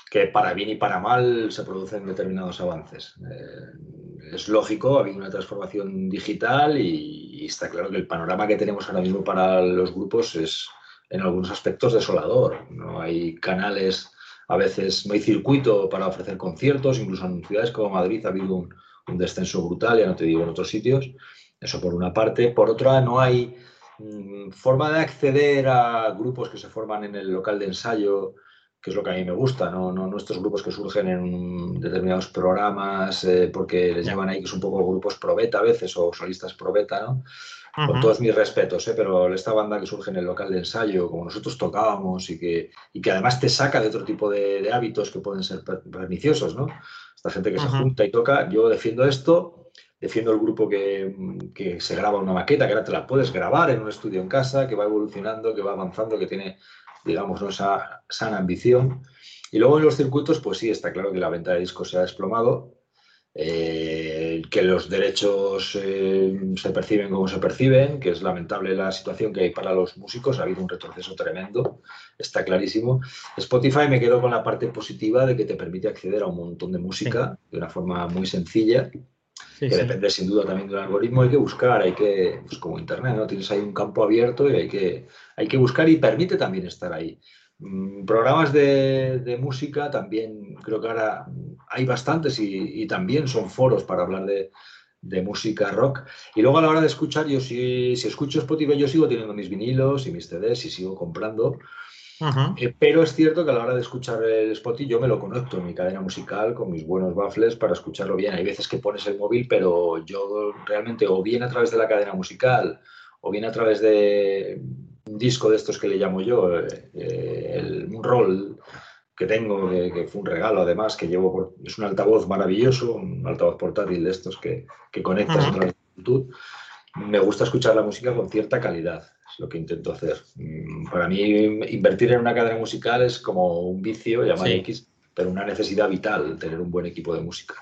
que para bien y para mal se producen determinados avances. Eh, es lógico, ha habido una transformación digital y, está claro que el panorama que tenemos ahora mismo para los grupos es en algunos aspectos desolador. No hay canales, a veces no hay circuito para ofrecer conciertos, incluso en ciudades como Madrid ha habido un, descenso brutal, ya no te digo en otros sitios. Eso por una parte. Por otra, no hay forma de acceder a grupos que se forman en el local de ensayo, que es lo que a mí me gusta, no, no, estos grupos que surgen en determinados programas eh, porque les llaman ahí que son un poco grupos probeta a veces o solistas probeta, ¿no? Con todos mis respetos, ¿eh? pero esta banda que surge en el local de ensayo, como nosotros tocábamos y que, y que además te saca de otro tipo de, hábitos que pueden ser perniciosos, ¿no? Esta gente que se junta y toca, yo defiendo esto defiendo el grupo que, que, se graba una maqueta, que ahora te la puedes grabar en un estudio en casa, que va evolucionando, que va avanzando, que tiene, digamos, esa sana ambición. Y luego en los circuitos, pues sí, está claro que la venta de discos se ha desplomado, eh, que los derechos eh, se perciben como se perciben, que es lamentable la situación que hay para los músicos, ha habido un retroceso tremendo, está clarísimo. Spotify me quedo con la parte positiva de que te permite acceder a un montón de música de una forma muy sencilla que depende sin duda también de un algoritmo, hay que buscar, hay que, pues como Internet, ¿no? Tienes ahí un campo abierto y hay que, hay que buscar y permite también estar ahí. Mm, programas de, música también, creo que ahora hay bastantes y, también son foros para hablar de, música rock. Y luego a la hora de escuchar, yo si, si escucho Spotify, yo sigo teniendo mis vinilos y mis CDs y sigo comprando. Eh, pero es cierto que a la hora de escuchar el Spotify yo me lo conecto en mi cadena musical con mis buenos baffles para escucharlo bien. Hay veces que pones el móvil, pero yo realmente o bien a través de la cadena musical o bien a través de un disco de estos que le llamo yo, eh, el, un rol que tengo, que, fue un regalo además, que llevo, es un altavoz maravilloso, un altavoz portátil de estos que, que conectas a través de Bluetooth. Me gusta escuchar la música con cierta calidad es lo que intento hacer. Mm, para mí, invertir en una cadena musical es como un vicio, llamado X, pero una necesidad vital, tener un buen equipo de música.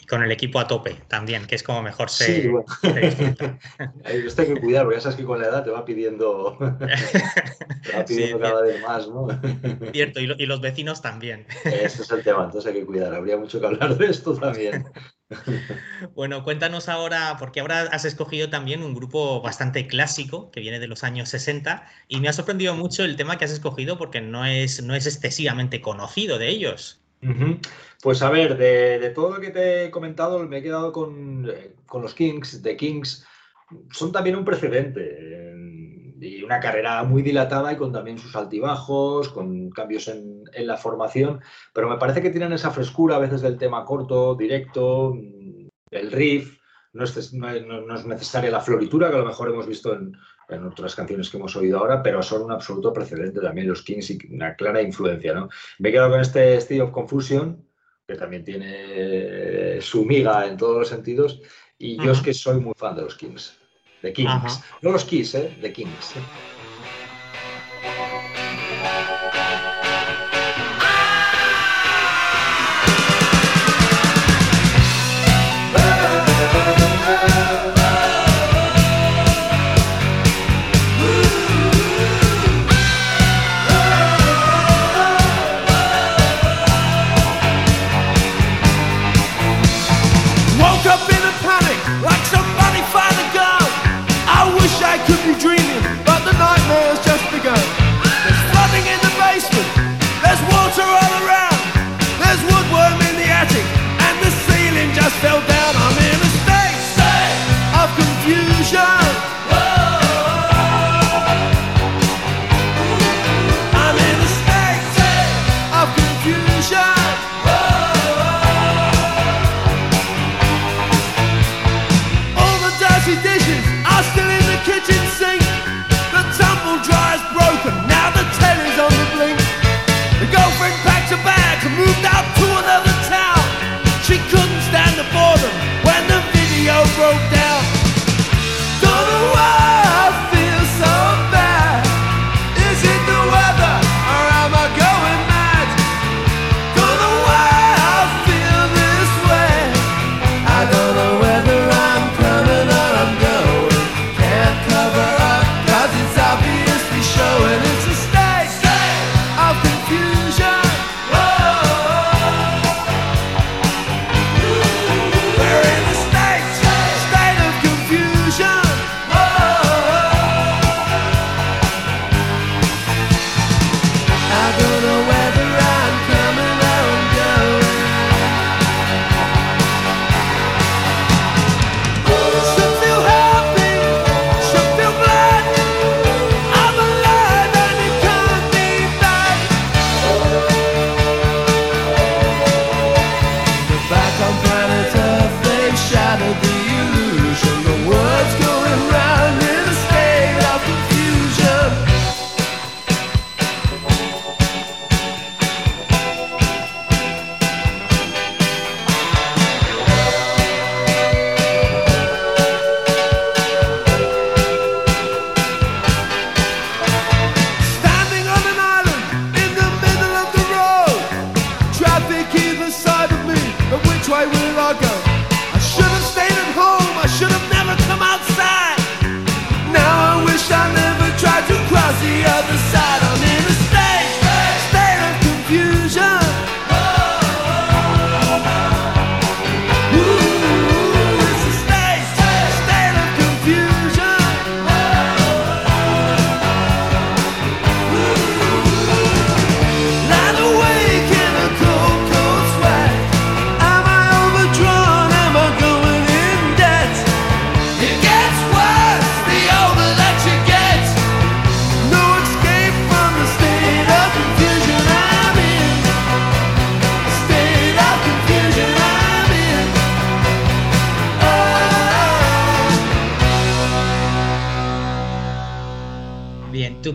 Y con el equipo a tope también, que es como mejor se, sí, bueno. Esto hay que cuidar, porque ya sabes que con la edad te va pidiendo, te va pidiendo cada vez más, ¿no? Cierto, y, y, los vecinos también. Este es el tema, entonces hay que cuidar. Habría mucho que hablar de esto también. Bueno, cuéntanos ahora, porque ahora has escogido también un grupo bastante clásico que viene de los años 60 y me ha sorprendido mucho el tema que has escogido porque no es, no es excesivamente conocido de ellos. Pues a ver, de, todo lo que te he comentado, me he quedado con, con los Kings. The Kings son también un precedente eh, y una carrera muy dilatada y con también sus altibajos, con cambios en, en, la formación, pero me parece que tienen esa frescura a veces del tema corto, directo, el riff, no es, no, es, necesaria la floritura que a lo mejor hemos visto en, en, otras canciones que hemos oído ahora, pero son un absoluto precedente también los Kings y una clara influencia. ¿no? Me he quedado con este State of Confusion, que también tiene su miga en todos los sentidos, y yo es que soy muy fan de los Kings, de Kings, no los Kiss, ¿eh? de Kings.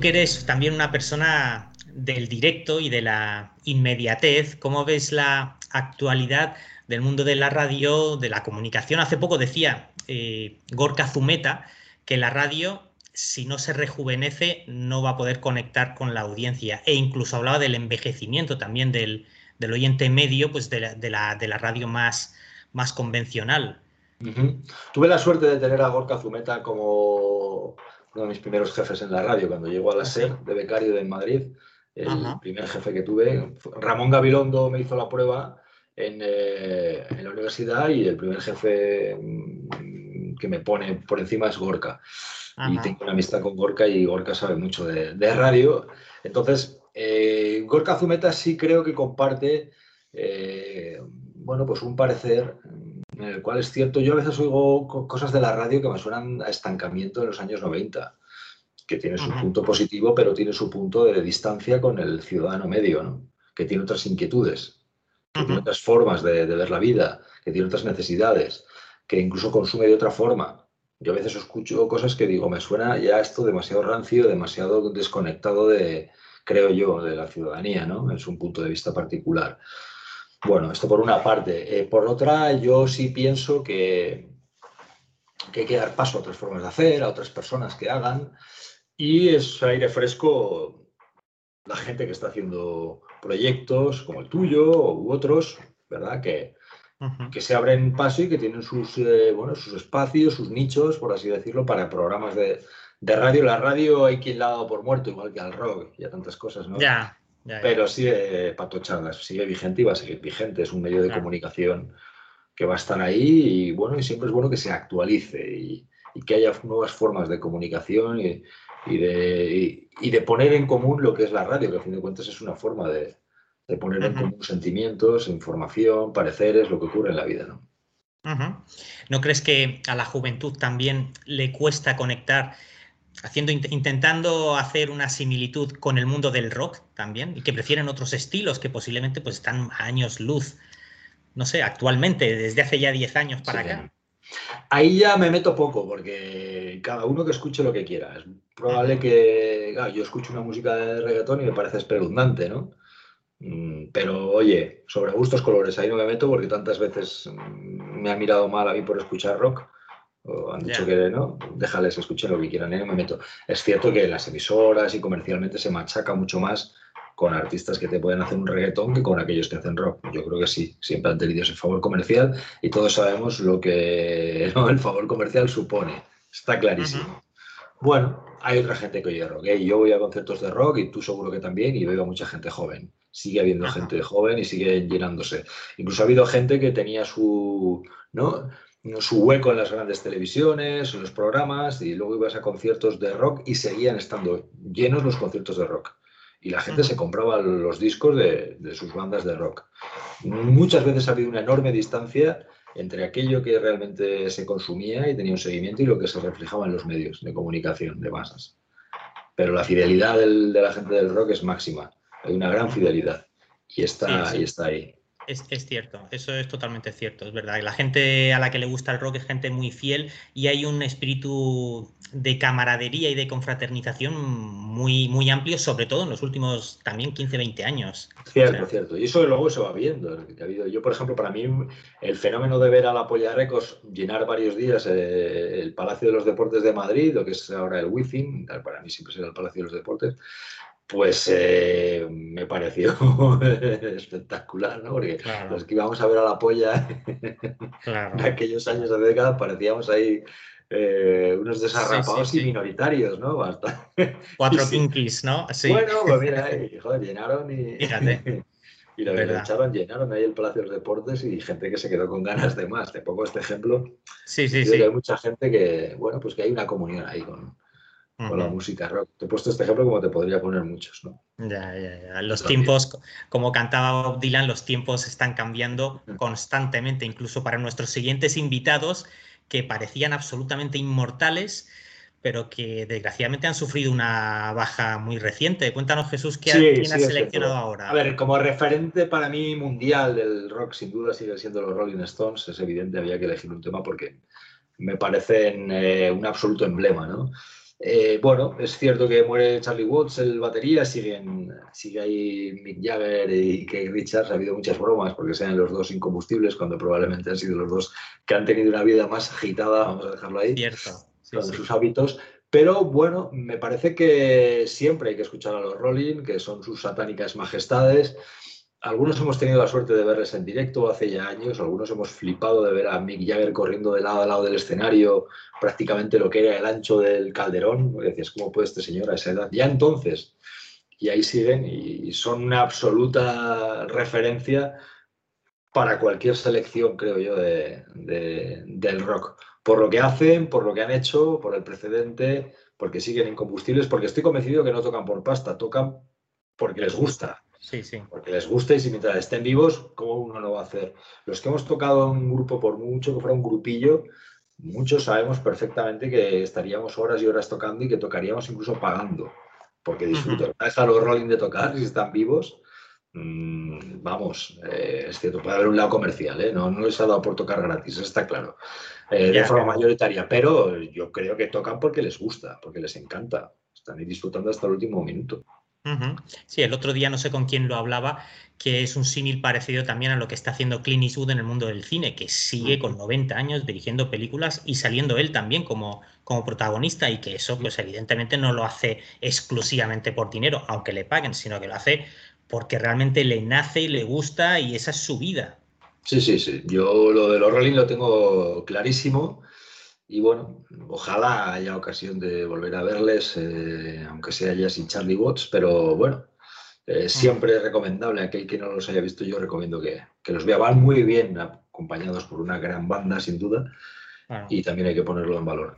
Eres también una persona del directo y de la inmediatez, ¿cómo ves la actualidad del mundo de la radio, de la comunicación? Hace poco decía eh, Gorka Zumeta que la radio, si no se rejuvenece, no va a poder conectar con la audiencia. E incluso hablaba del envejecimiento también del, del oyente medio, pues de la, de la, de la radio más, más convencional. Tuve la suerte de tener a Gorka Zumeta como uno de mis primeros jefes en la radio, cuando llegó a la. SER de becario en Madrid. El Ajá. primer jefe que tuve, Ramón Gabilondo me hizo la prueba en, eh, en la universidad y el primer jefe mm, que me pone por encima es Gorka. Y tengo una amistad con Gorka y Gorka sabe mucho de, de radio. Entonces, eh, Gorka Zumeta sí creo que comparte, eh, bueno, pues un parecer en el cual es cierto, yo a veces oigo co- cosas de la radio que me suenan a estancamiento en los años 90, que tiene su punto positivo, pero tiene su punto de distancia con el ciudadano medio, ¿no? que tiene otras inquietudes, que tiene otras formas de, de ver la vida, que tiene otras necesidades, que incluso consume de otra forma. Yo a veces escucho cosas que digo, me suena ya esto demasiado rancio, demasiado desconectado de, creo yo, de la ciudadanía, ¿no? Es un punto de vista particular. Bueno, esto por una parte. Eh, por otra, yo sí pienso que, que hay que dar paso a otras formas de hacer, a otras personas que hagan, y es aire fresco la gente que está haciendo proyectos como el tuyo u otros, ¿verdad? Que, que se abren paso y que tienen sus, eh, bueno, sus espacios, sus nichos, por así decirlo, para programas de, de radio. La radio hay quien la ha dado por muerto, igual que al rock y a tantas cosas, ¿no? Ya, ya, ya. Pero sigue patochadas, sigue vigente y va a seguir vigente. Es un medio de Claro. comunicación que va a estar ahí y bueno, y siempre es bueno que se actualice y, y que haya nuevas formas de comunicación y, y de, y- de poner en común lo que es la radio, que a fin de cuentas es una forma de, de poner en común sentimientos, información, pareceres, lo que ocurre en la vida, ¿no? ¿No crees que a la juventud también le cuesta conectar, haciendo, int- intentando hacer una similitud con el mundo del rock también, y que prefieren otros estilos que posiblemente pues están a años luz? No sé, actualmente, desde hace ya 10 años para Sí. acá. Ahí ya me meto poco, porque cada uno que escuche lo que quiera. Es probable que, claro, yo escucho una música de reggaetón y me parece espeluznante, ¿no? Mm, Pero oye, sobre gustos colores, ahí no me meto porque tantas veces mm, me han mirado mal a mí por escuchar rock. O han dicho que no, déjales que escuchen lo que quieran, no me meto. Es cierto que las emisoras y comercialmente se machaca mucho más con artistas que te pueden hacer un reggaetón que con aquellos que hacen rock. Yo creo que sí, siempre han tenido ese favor comercial y todos sabemos lo que ¿no? el favor comercial supone. Está clarísimo. Bueno, hay otra gente que oye rock. ¿eh? Yo voy a conciertos de rock y tú seguro que también y veo a mucha gente joven. Sigue habiendo gente joven y sigue llenándose. Incluso ha habido gente que tenía su, ¿no? Su hueco en las grandes televisiones, en los programas y luego ibas a conciertos de rock y seguían estando llenos los conciertos de rock. Y la gente se compraba los discos de, de sus bandas de rock. Muchas veces ha habido una enorme distancia entre aquello que realmente se consumía y tenía un seguimiento y lo que se reflejaba en los medios de comunicación de masas. Pero la fidelidad del- de la gente del rock es máxima. Hay una gran fidelidad y está, Sí, sí. y está ahí. Es, cierto, eso es totalmente cierto, es verdad. La gente a la que le gusta el rock es gente muy fiel y hay un espíritu de camaradería y de confraternización muy, muy amplio, sobre todo en los últimos también 15, 20 años. Cierto, cierto. Y eso luego se va viendo. Yo, por ejemplo, para mí, el fenómeno de ver a la Polla llenar varios días eh, el Palacio de los Deportes de Madrid, lo que es ahora el Wizzing, para mí siempre será el Palacio de los Deportes, pues eh, me pareció espectacular, ¿no? Porque los que íbamos a ver a la polla en aquellos años de década parecíamos ahí eh, unos desarrapados y minoritarios, ¿no? Cuatro pinkies, ¿no? Bueno, pues mira, joder, llenaron y... Fíjate. y lo echaron, llenaron ahí el Palacio de los Deportes y gente que se quedó con ganas de más. Te pongo este ejemplo. Sí, sí, sí. hay mucha gente que, bueno, pues que hay una comunión ahí con, con la música rock. Te he puesto este ejemplo como te podría poner muchos, ¿no? Ya, ya, ya. Los tiempos, como cantaba Bob Dylan, los tiempos están cambiando constantemente, incluso para nuestros siguientes invitados, que parecían absolutamente inmortales, pero que desgraciadamente han sufrido una baja muy reciente. Cuéntanos, Jesús, ¿qué, ¿quién has seleccionado ahora? A ver, como referente para mí mundial del rock, sin duda sigue siendo los Rolling Stones. Es evidente, había que elegir un tema porque me parecen eh, un absoluto emblema, ¿no? Eh, bueno, es cierto que muere Charlie Watts, el batería, siguen, sigue ahí Mick Jagger y Keith Richards. Ha habido muchas bromas porque sean los dos incombustibles, cuando probablemente han sido los dos que han tenido una vida más agitada, vamos a dejarlo ahí, cierto. con sus hábitos. Pero bueno, me parece que siempre hay que escuchar a los Rolling, que son sus satánicas majestades. Algunos hemos tenido la suerte de verles en directo hace ya años, algunos hemos flipado de ver a Mick Jagger corriendo de lado a lado del escenario, prácticamente lo que era el ancho del calderón. Decías, ¿cómo puede este señor a esa edad? Ya entonces, y ahí siguen y son una absoluta referencia para cualquier selección, creo yo, de, del rock. Por lo que hacen, por lo que han hecho, por el precedente, porque siguen incombustibles, porque estoy convencido que no tocan por pasta, tocan porque les gusta. Sí, sí. Porque les gusta y si mientras estén vivos, ¿cómo uno lo va a hacer? Los que hemos tocado un grupo, por mucho que fuera un grupillo, muchos sabemos perfectamente que estaríamos horas y horas tocando y que tocaríamos incluso pagando, porque disfrutan. Uh los Rolling de tocar si están vivos. Mm, vamos, eh, es cierto, puede haber un lado comercial, ¿eh? no, no les ha dado por tocar gratis, está claro, eh, de forma mayoritaria, pero yo creo que tocan porque les gusta, porque les encanta, están ahí disfrutando hasta el último minuto. Sí, el otro día no sé con quién lo hablaba, que es un símil parecido también a lo que está haciendo Clint Eastwood en el mundo del cine, que sigue con 90 años dirigiendo películas y saliendo él también como, como protagonista y que eso pues evidentemente no lo hace exclusivamente por dinero, aunque le paguen, sino que lo hace porque realmente le nace y le gusta y esa es su vida. Sí, sí, sí. Yo lo de los Rolling lo tengo clarísimo. Y bueno, ojalá haya ocasión de volver a verles, eh, aunque sea ya sin Charlie Watts, pero bueno, eh, siempre es recomendable. Aquel que no los haya visto, yo recomiendo que, los vea. Van muy bien, acompañados por una gran banda, sin duda, y también hay que ponerlo en valor.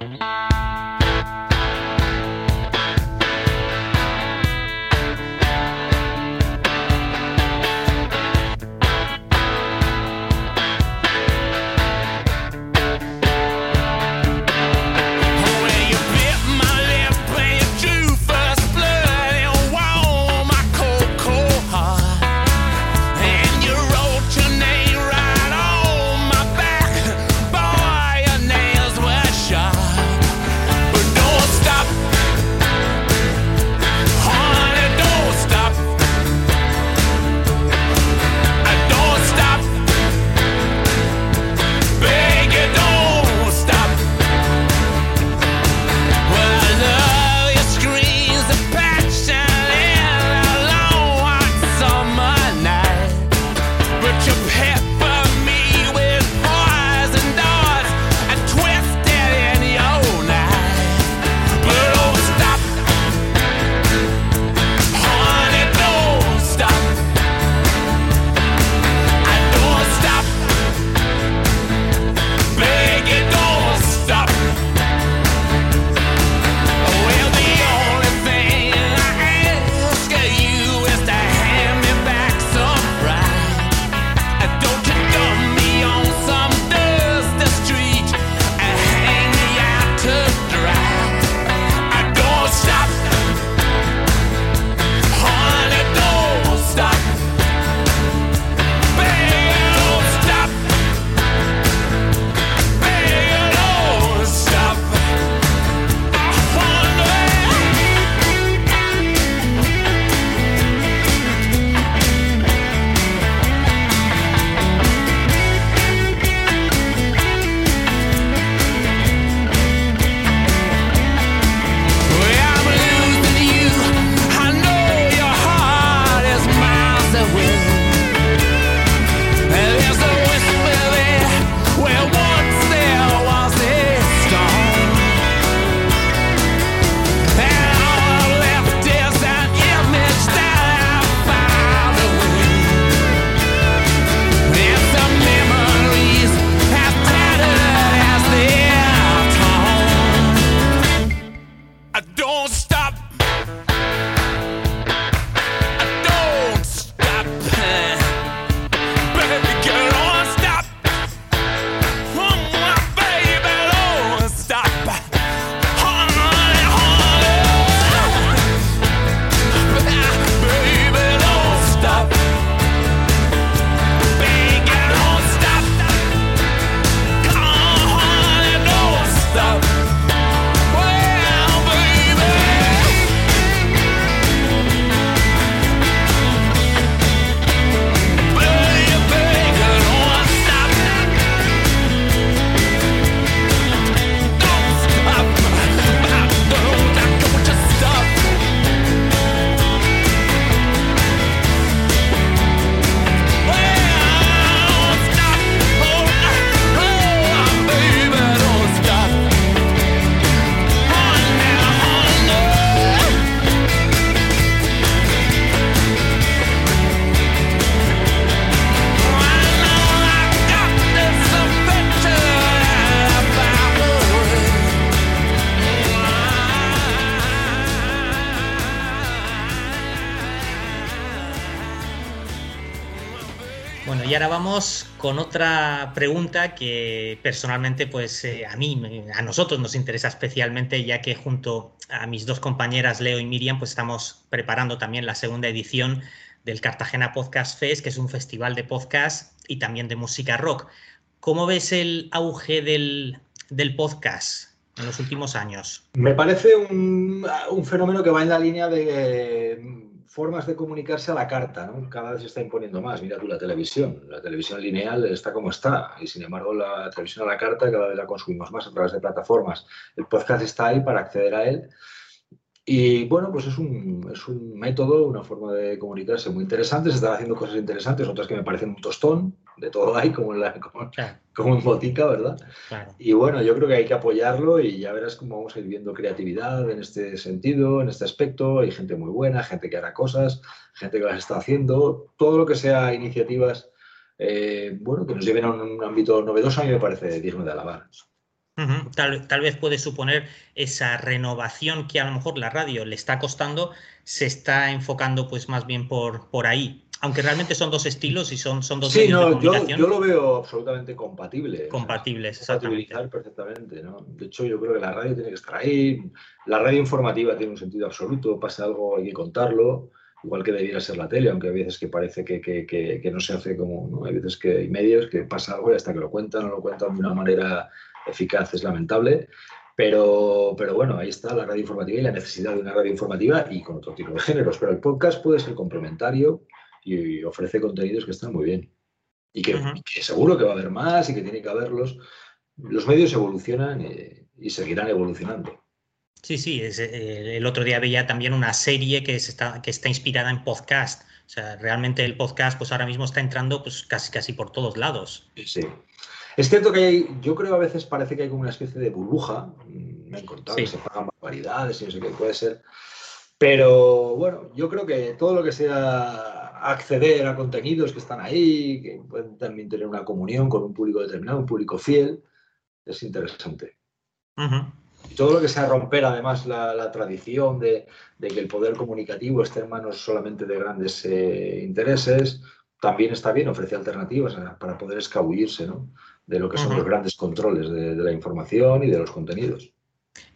Con otra pregunta que personalmente, pues eh, a mí, a nosotros nos interesa especialmente, ya que junto a mis dos compañeras Leo y Miriam, pues estamos preparando también la segunda edición del Cartagena Podcast Fest, que es un festival de podcast y también de música rock. ¿Cómo ves el auge del, del podcast en los últimos años? Me parece un, un fenómeno que va en la línea de formas de comunicarse a la carta, ¿no? Cada vez se está imponiendo más. Mira tú la televisión. La televisión lineal está como está. Y sin embargo, la televisión a la carta cada vez la consumimos más a través de plataformas. El podcast está ahí para acceder a él. Y bueno, pues es un, es un método, una forma de comunicarse muy interesante. Se están haciendo cosas interesantes, otras que me parecen un tostón. De todo hay, como en, la, como, como en botica, ¿verdad? Claro. Y bueno, yo creo que hay que apoyarlo y ya verás cómo vamos a ir viendo creatividad en este sentido, en este aspecto. Hay gente muy buena, gente que hará cosas, gente que las está haciendo. Todo lo que sea iniciativas, eh, bueno, que nos lleven a un ámbito novedoso, a mí me parece digno de alabar. Uh -huh. tal, tal, vez puede suponer esa renovación que a lo mejor la radio le está costando, se está enfocando pues más bien por, por ahí aunque realmente son dos estilos y son, son dos sí, medios no, de comunicación. Yo, yo, lo veo absolutamente compatible. Compatibles, exactamente. perfectamente, ¿no? De hecho, yo creo que la radio tiene que estar ahí. La radio informativa tiene un sentido absoluto. Pasa algo, hay que contarlo. Igual que debiera ser la tele, aunque hay veces que parece que, que, que, que no se hace como. ¿no? Hay veces que hay medios que pasa algo y hasta que lo cuentan o lo cuentan de una manera eficaz es lamentable. Pero, pero bueno, ahí está la radio informativa y la necesidad de una radio informativa y con otro tipo de géneros. Pero el podcast puede ser complementario y ofrece contenidos que están muy bien. Y que, uh -huh. que, seguro que va a haber más y que tiene que haberlos. Los medios evolucionan y, y seguirán evolucionando. Sí, sí, es, eh, el otro día veía también una serie que, está, que está inspirada en podcast. O sea, realmente el podcast pues ahora mismo está entrando pues casi casi por todos lados. Sí. Es cierto que hay, yo creo a veces parece que hay como una especie de burbuja. Me han contado sí. que se pagan barbaridades y no sé qué puede ser. Pero bueno, yo creo que todo lo que sea acceder a contenidos que están ahí, que pueden también tener una comunión con un público determinado, un público fiel, es interesante. Uh -huh. Y todo lo que sea romper además la, la tradición de, de, que el poder comunicativo esté en manos solamente de grandes eh, intereses, también está bien, ofrece alternativas para poder escabullirse ¿no? De lo que son uh -huh. los grandes controles de, de la información y de los contenidos.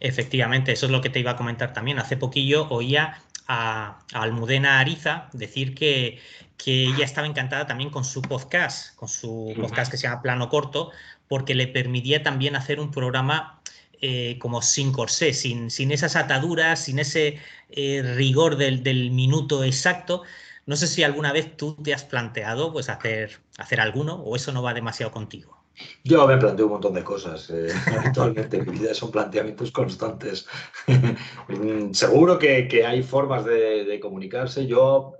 Efectivamente, eso es lo que te iba a comentar también. Hace poquillo oía a, a Almudena Ariza decir que, que, ella estaba encantada también con su podcast, con su podcast que se llama Plano Corto, porque le permitía también hacer un programa eh, como sin corsé, sin, sin, esas ataduras, sin ese eh, rigor del, del, minuto exacto. No sé si alguna vez tú te has planteado pues, hacer, hacer alguno o eso no va demasiado contigo. Yo me planteo un montón de cosas. Eh, actualmente mi vida son planteamientos constantes. Seguro que, que, hay formas de, de, comunicarse. Yo,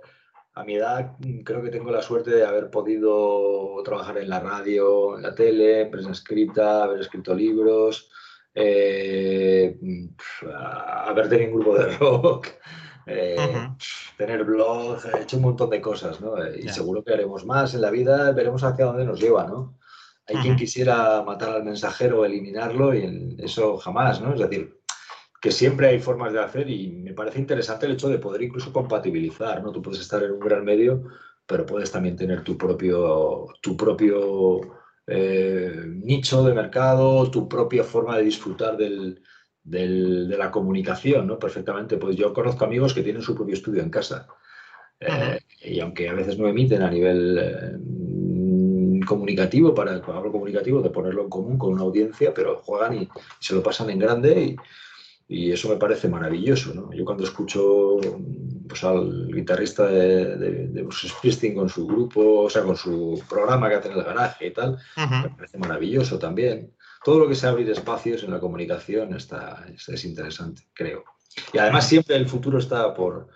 a mi edad, creo que tengo la suerte de haber podido trabajar en la radio, en la tele, en prensa escrita, haber escrito libros, eh, haber tenido un grupo de rock. Eh, uh -huh. tener blog, he hecho un montón de cosas, ¿no? Y yeah. seguro que haremos más en la vida, veremos hacia dónde nos lleva, ¿no? Hay uh -huh. quien quisiera matar al mensajero o eliminarlo y eso jamás, ¿no? Es decir, que siempre hay formas de hacer y me parece interesante el hecho de poder incluso compatibilizar, ¿no? Tú puedes estar en un gran medio, pero puedes también tener tu propio, tu propio eh, nicho de mercado, tu propia forma de disfrutar del, del, de la comunicación, ¿no? Perfectamente. Pues yo conozco amigos que tienen su propio estudio en casa. Eh, y aunque a veces no emiten a nivel eh, comunicativo, para hablo comunicativo, de ponerlo en común con una audiencia, pero juegan y se lo pasan en grande y, y eso me parece maravilloso. ¿no? Yo cuando escucho pues, al guitarrista de, de, de Bruce Springsteen con su grupo, o sea, con su programa que hace en el garaje y tal, uh -huh. me parece maravilloso también. Todo lo que sea abrir espacios en la comunicación está, es, es interesante, creo. Y además siempre el futuro está por,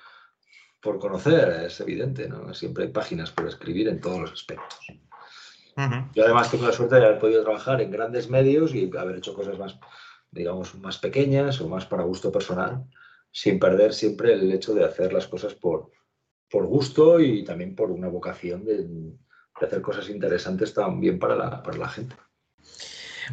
por conocer, es evidente, ¿no? Siempre hay páginas por escribir en todos los aspectos. Uh -huh. Yo además tengo la suerte de haber podido trabajar en grandes medios y haber hecho cosas más, digamos, más pequeñas o más para gusto personal, sin perder siempre el hecho de hacer las cosas por, por gusto y también por una vocación de, de hacer cosas interesantes también para la, para la gente.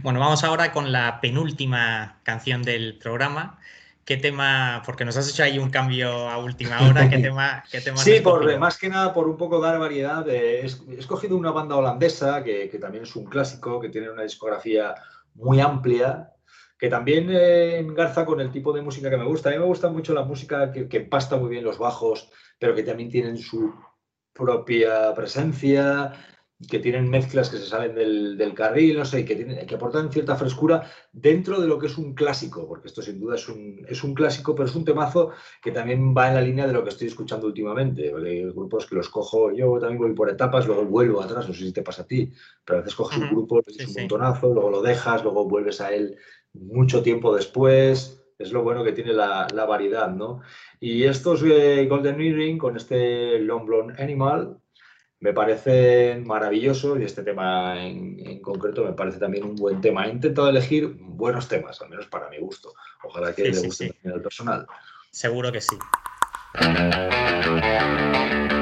Bueno, vamos ahora con la penúltima canción del programa, ¿Qué tema? Porque nos has hecho ahí un cambio a última hora. ¿Qué tema? Qué tema sí, por, más que nada por un poco dar variedad. he escogido una banda holandesa que, que, también es un clásico, que tiene una discografía muy amplia, que también eh, engarza con el tipo de música que me gusta. A mí me gusta mucho la música que, que pasta muy bien los bajos, pero que también tienen su propia presencia, que tienen mezclas que se salen del, carril, no sé, que, tienen, que aportan cierta frescura dentro de lo que es un clásico, porque esto sin duda es un, es un clásico, pero es un temazo que también va en la línea de lo que estoy escuchando últimamente. Hay grupos que los cojo, yo también voy por etapas, luego vuelvo atrás, no sé si te pasa a ti, pero a veces coges un grupo, es un montonazo, luego lo dejas, luego vuelves a él mucho tiempo después. Es lo bueno que tiene la, variedad, ¿no? Y estos eh, Golden Earring con este Long Blonde Animal, me parece maravilloso y este tema en, concreto me parece también un buen tema. He intentado elegir buenos temas, al menos para mi gusto. Ojalá que le guste también al personal. Seguro que sí.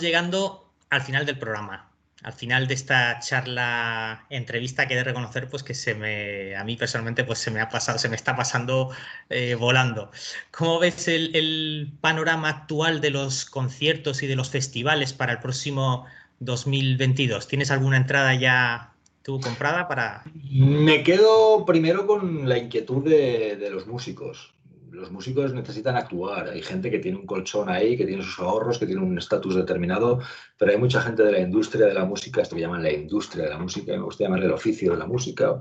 llegando al final del programa. Al final de esta charla, entrevista, que de reconocer pues que se me, a mí personalmente, pues se me ha pasado, se me está pasando eh, volando. ¿Cómo ves el, panorama actual de los conciertos y de los festivales para el próximo 2022? ¿Tienes alguna entrada ya tú comprada para... Me quedo primero con la inquietud de, los músicos. Los músicos necesitan actuar. Hay gente que tiene un colchón ahí, que tiene sus ahorros, que tiene un estatus determinado, pero hay mucha gente de la industria de la música, esto que llaman la industria de la música, me gusta llamarle el oficio de la música,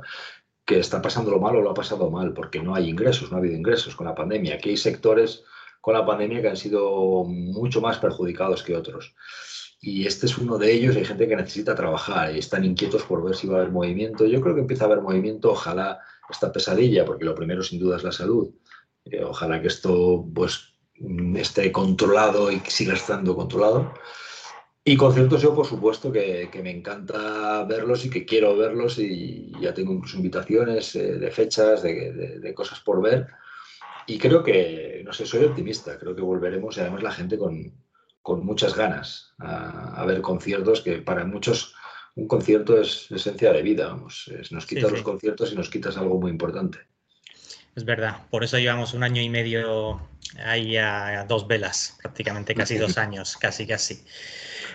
que está pasándolo mal o lo ha pasado mal, porque no hay ingresos, no ha habido ingresos con la pandemia. Aquí hay sectores con la pandemia que han sido mucho más perjudicados que otros. Y este es uno de ellos. Hay gente que necesita trabajar y están inquietos por ver si va a haber movimiento. Yo creo que empieza a haber movimiento. Ojalá esta pesadilla, porque lo primero sin duda es la salud. Eh, ojalá que esto pues, esté controlado y siga estando controlado. Y conciertos yo, por supuesto, que, me encanta verlos y que quiero verlos y ya tengo incluso invitaciones eh, de fechas, de, cosas por ver. Y creo que, no sé, soy optimista, creo que volveremos y además la gente con, con muchas ganas a, ver conciertos que para muchos un concierto es esencia de vida, vamos, nos quitas los conciertos y nos quitas algo muy importante. Es verdad, por eso llevamos un año y medio ahí a, dos velas, prácticamente casi dos años, casi, casi.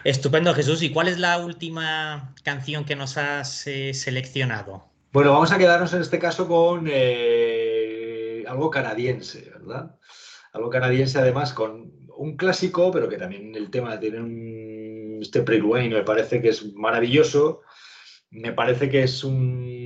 Estupendo, Jesús. ¿Y cuál es la última canción que nos has eh, seleccionado? Bueno, vamos a quedarnos en este caso con eh, algo canadiense, ¿verdad? Algo canadiense además con un clásico, pero que también el tema tiene un... Este Wayne me parece que es maravilloso, me parece que es un, un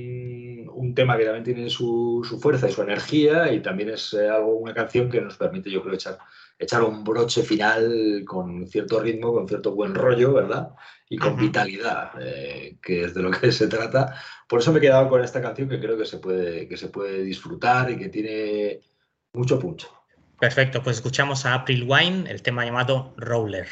tema que también tiene su, su, fuerza y su energía y también es eh, algo, una canción que nos permite, yo creo, echar, echar un broche final con cierto ritmo, con cierto buen rollo, ¿verdad? Y con vitalidad, eh, que es de lo que se trata. Por eso me he quedado con esta canción que creo que se puede, que se puede disfrutar y que tiene mucho punch. Perfecto, pues escuchamos a April Wine, el tema llamado Roller.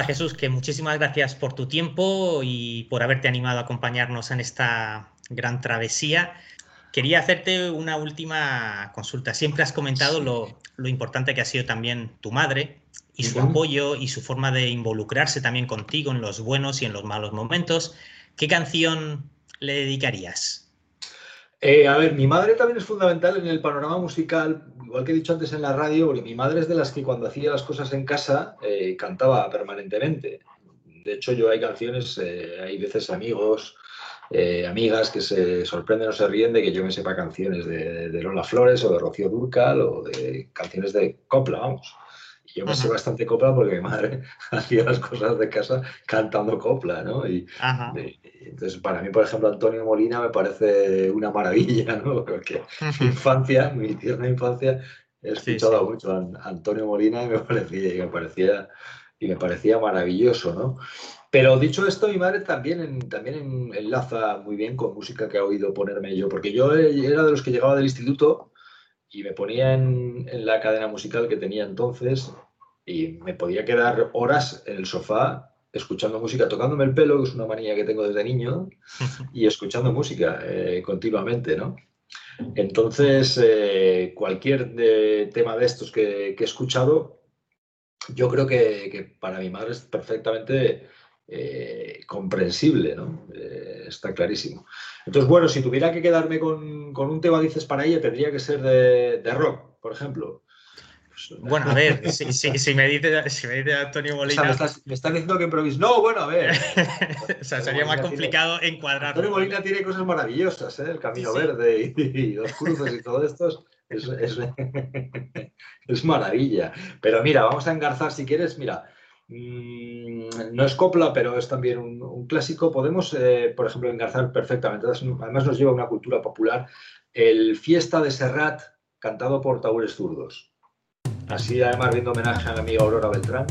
Nada, Jesús, que muchísimas gracias por tu tiempo y por haberte animado a acompañarnos en esta gran travesía. Quería hacerte una última consulta. Siempre has comentado lo, lo importante que ha sido también tu madre y su apoyo y su forma de involucrarse también contigo en los buenos y en los malos momentos. ¿Qué canción le dedicarías? Eh, a ver, mi madre también es fundamental en el panorama musical, igual que he dicho antes en la radio, mi madre es de las que cuando hacía las cosas en casa eh, cantaba permanentemente. De hecho, yo hay canciones, eh, hay veces amigos, amigas que se sorprenden o se ríen de que yo me sepa canciones de, de Lola Flores o de Rocío Durcal o de canciones de copla, vamos. Yo me sé bastante copla porque mi madre hacía las cosas de casa cantando copla, ¿no? Y, entonces, para mí, por ejemplo, Antonio Molina me parece una maravilla, ¿no? Porque mi infancia, mi tierna infancia, he escuchado mucho a Antonio Molina y me parecía, y me parecía, y me parecía maravilloso, ¿no? Pero dicho esto, mi madre también, también enlaza muy bien con música que ha oído ponerme yo, porque yo era de los que llegaba del instituto y me ponía en, la cadena musical que tenía entonces y me podía quedar horas en el sofá escuchando música, tocándome el pelo, que es una manía que tengo desde niño, y escuchando música eh, continuamente, ¿no? Entonces, eh, cualquier tema de estos que, he escuchado, yo creo que, para mi madre es perfectamente eh, comprensible, ¿no? está clarísimo. Entonces, bueno, si tuviera que quedarme con, un tema, dices, para ella, tendría que ser de, rock, por ejemplo. Pues, bueno, a ver, si, me dice, si me dice Antonio Molina. me, estás, diciendo que improviso. No, bueno, a ver. o sea, sería más complicado encuadrar. Antonio Molina tiene cosas maravillosas, ¿eh? El Camino Verde y, los cruces y todo esto. Es, es, maravilla. Pero mira, vamos a engarzar si quieres. Mira, no es copla, pero es también un, clásico. Podemos, eh, por ejemplo, engarzar perfectamente. Además nos lleva a una cultura popular. El Fiesta de Serrat, cantado por Taúres Zurdos. Así, además, viendo homenaje a mi amiga Aurora Beltrán.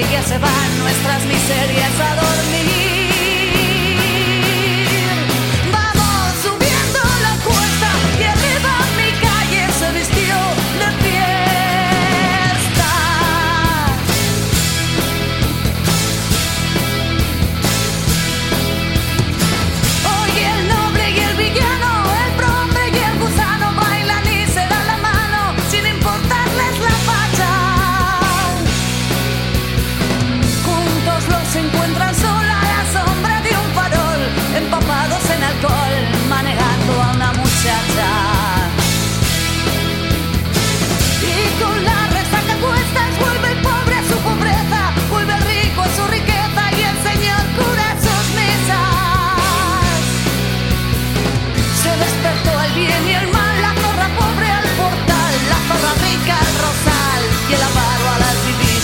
ya se van nuestras miserias a dormir.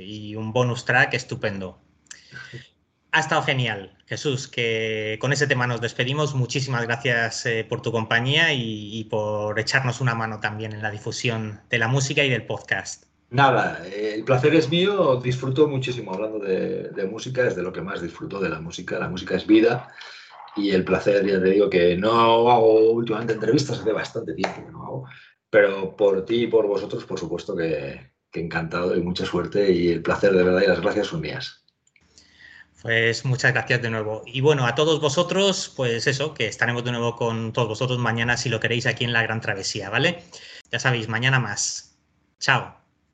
y un bonus track estupendo. Ha estado genial, Jesús, que con ese tema nos despedimos. Muchísimas gracias eh, por tu compañía y, por echarnos una mano también en la difusión de la música y del podcast. Nada, eh, el placer es mío, disfruto muchísimo hablando de, de, música, es de lo que más disfruto de la música. La música es vida y el placer, ya te digo que no hago últimamente entrevistas, hace bastante tiempo que no hago, pero por ti y por vosotros, por supuesto que, encantado y mucha suerte y el placer de verdad y las gracias son mías. Pues muchas gracias de nuevo. Y bueno, a todos vosotros, pues eso, que estaremos de nuevo con todos vosotros mañana si lo queréis aquí en la Gran Travesía, ¿vale? Ya sabéis, mañana más. Chao.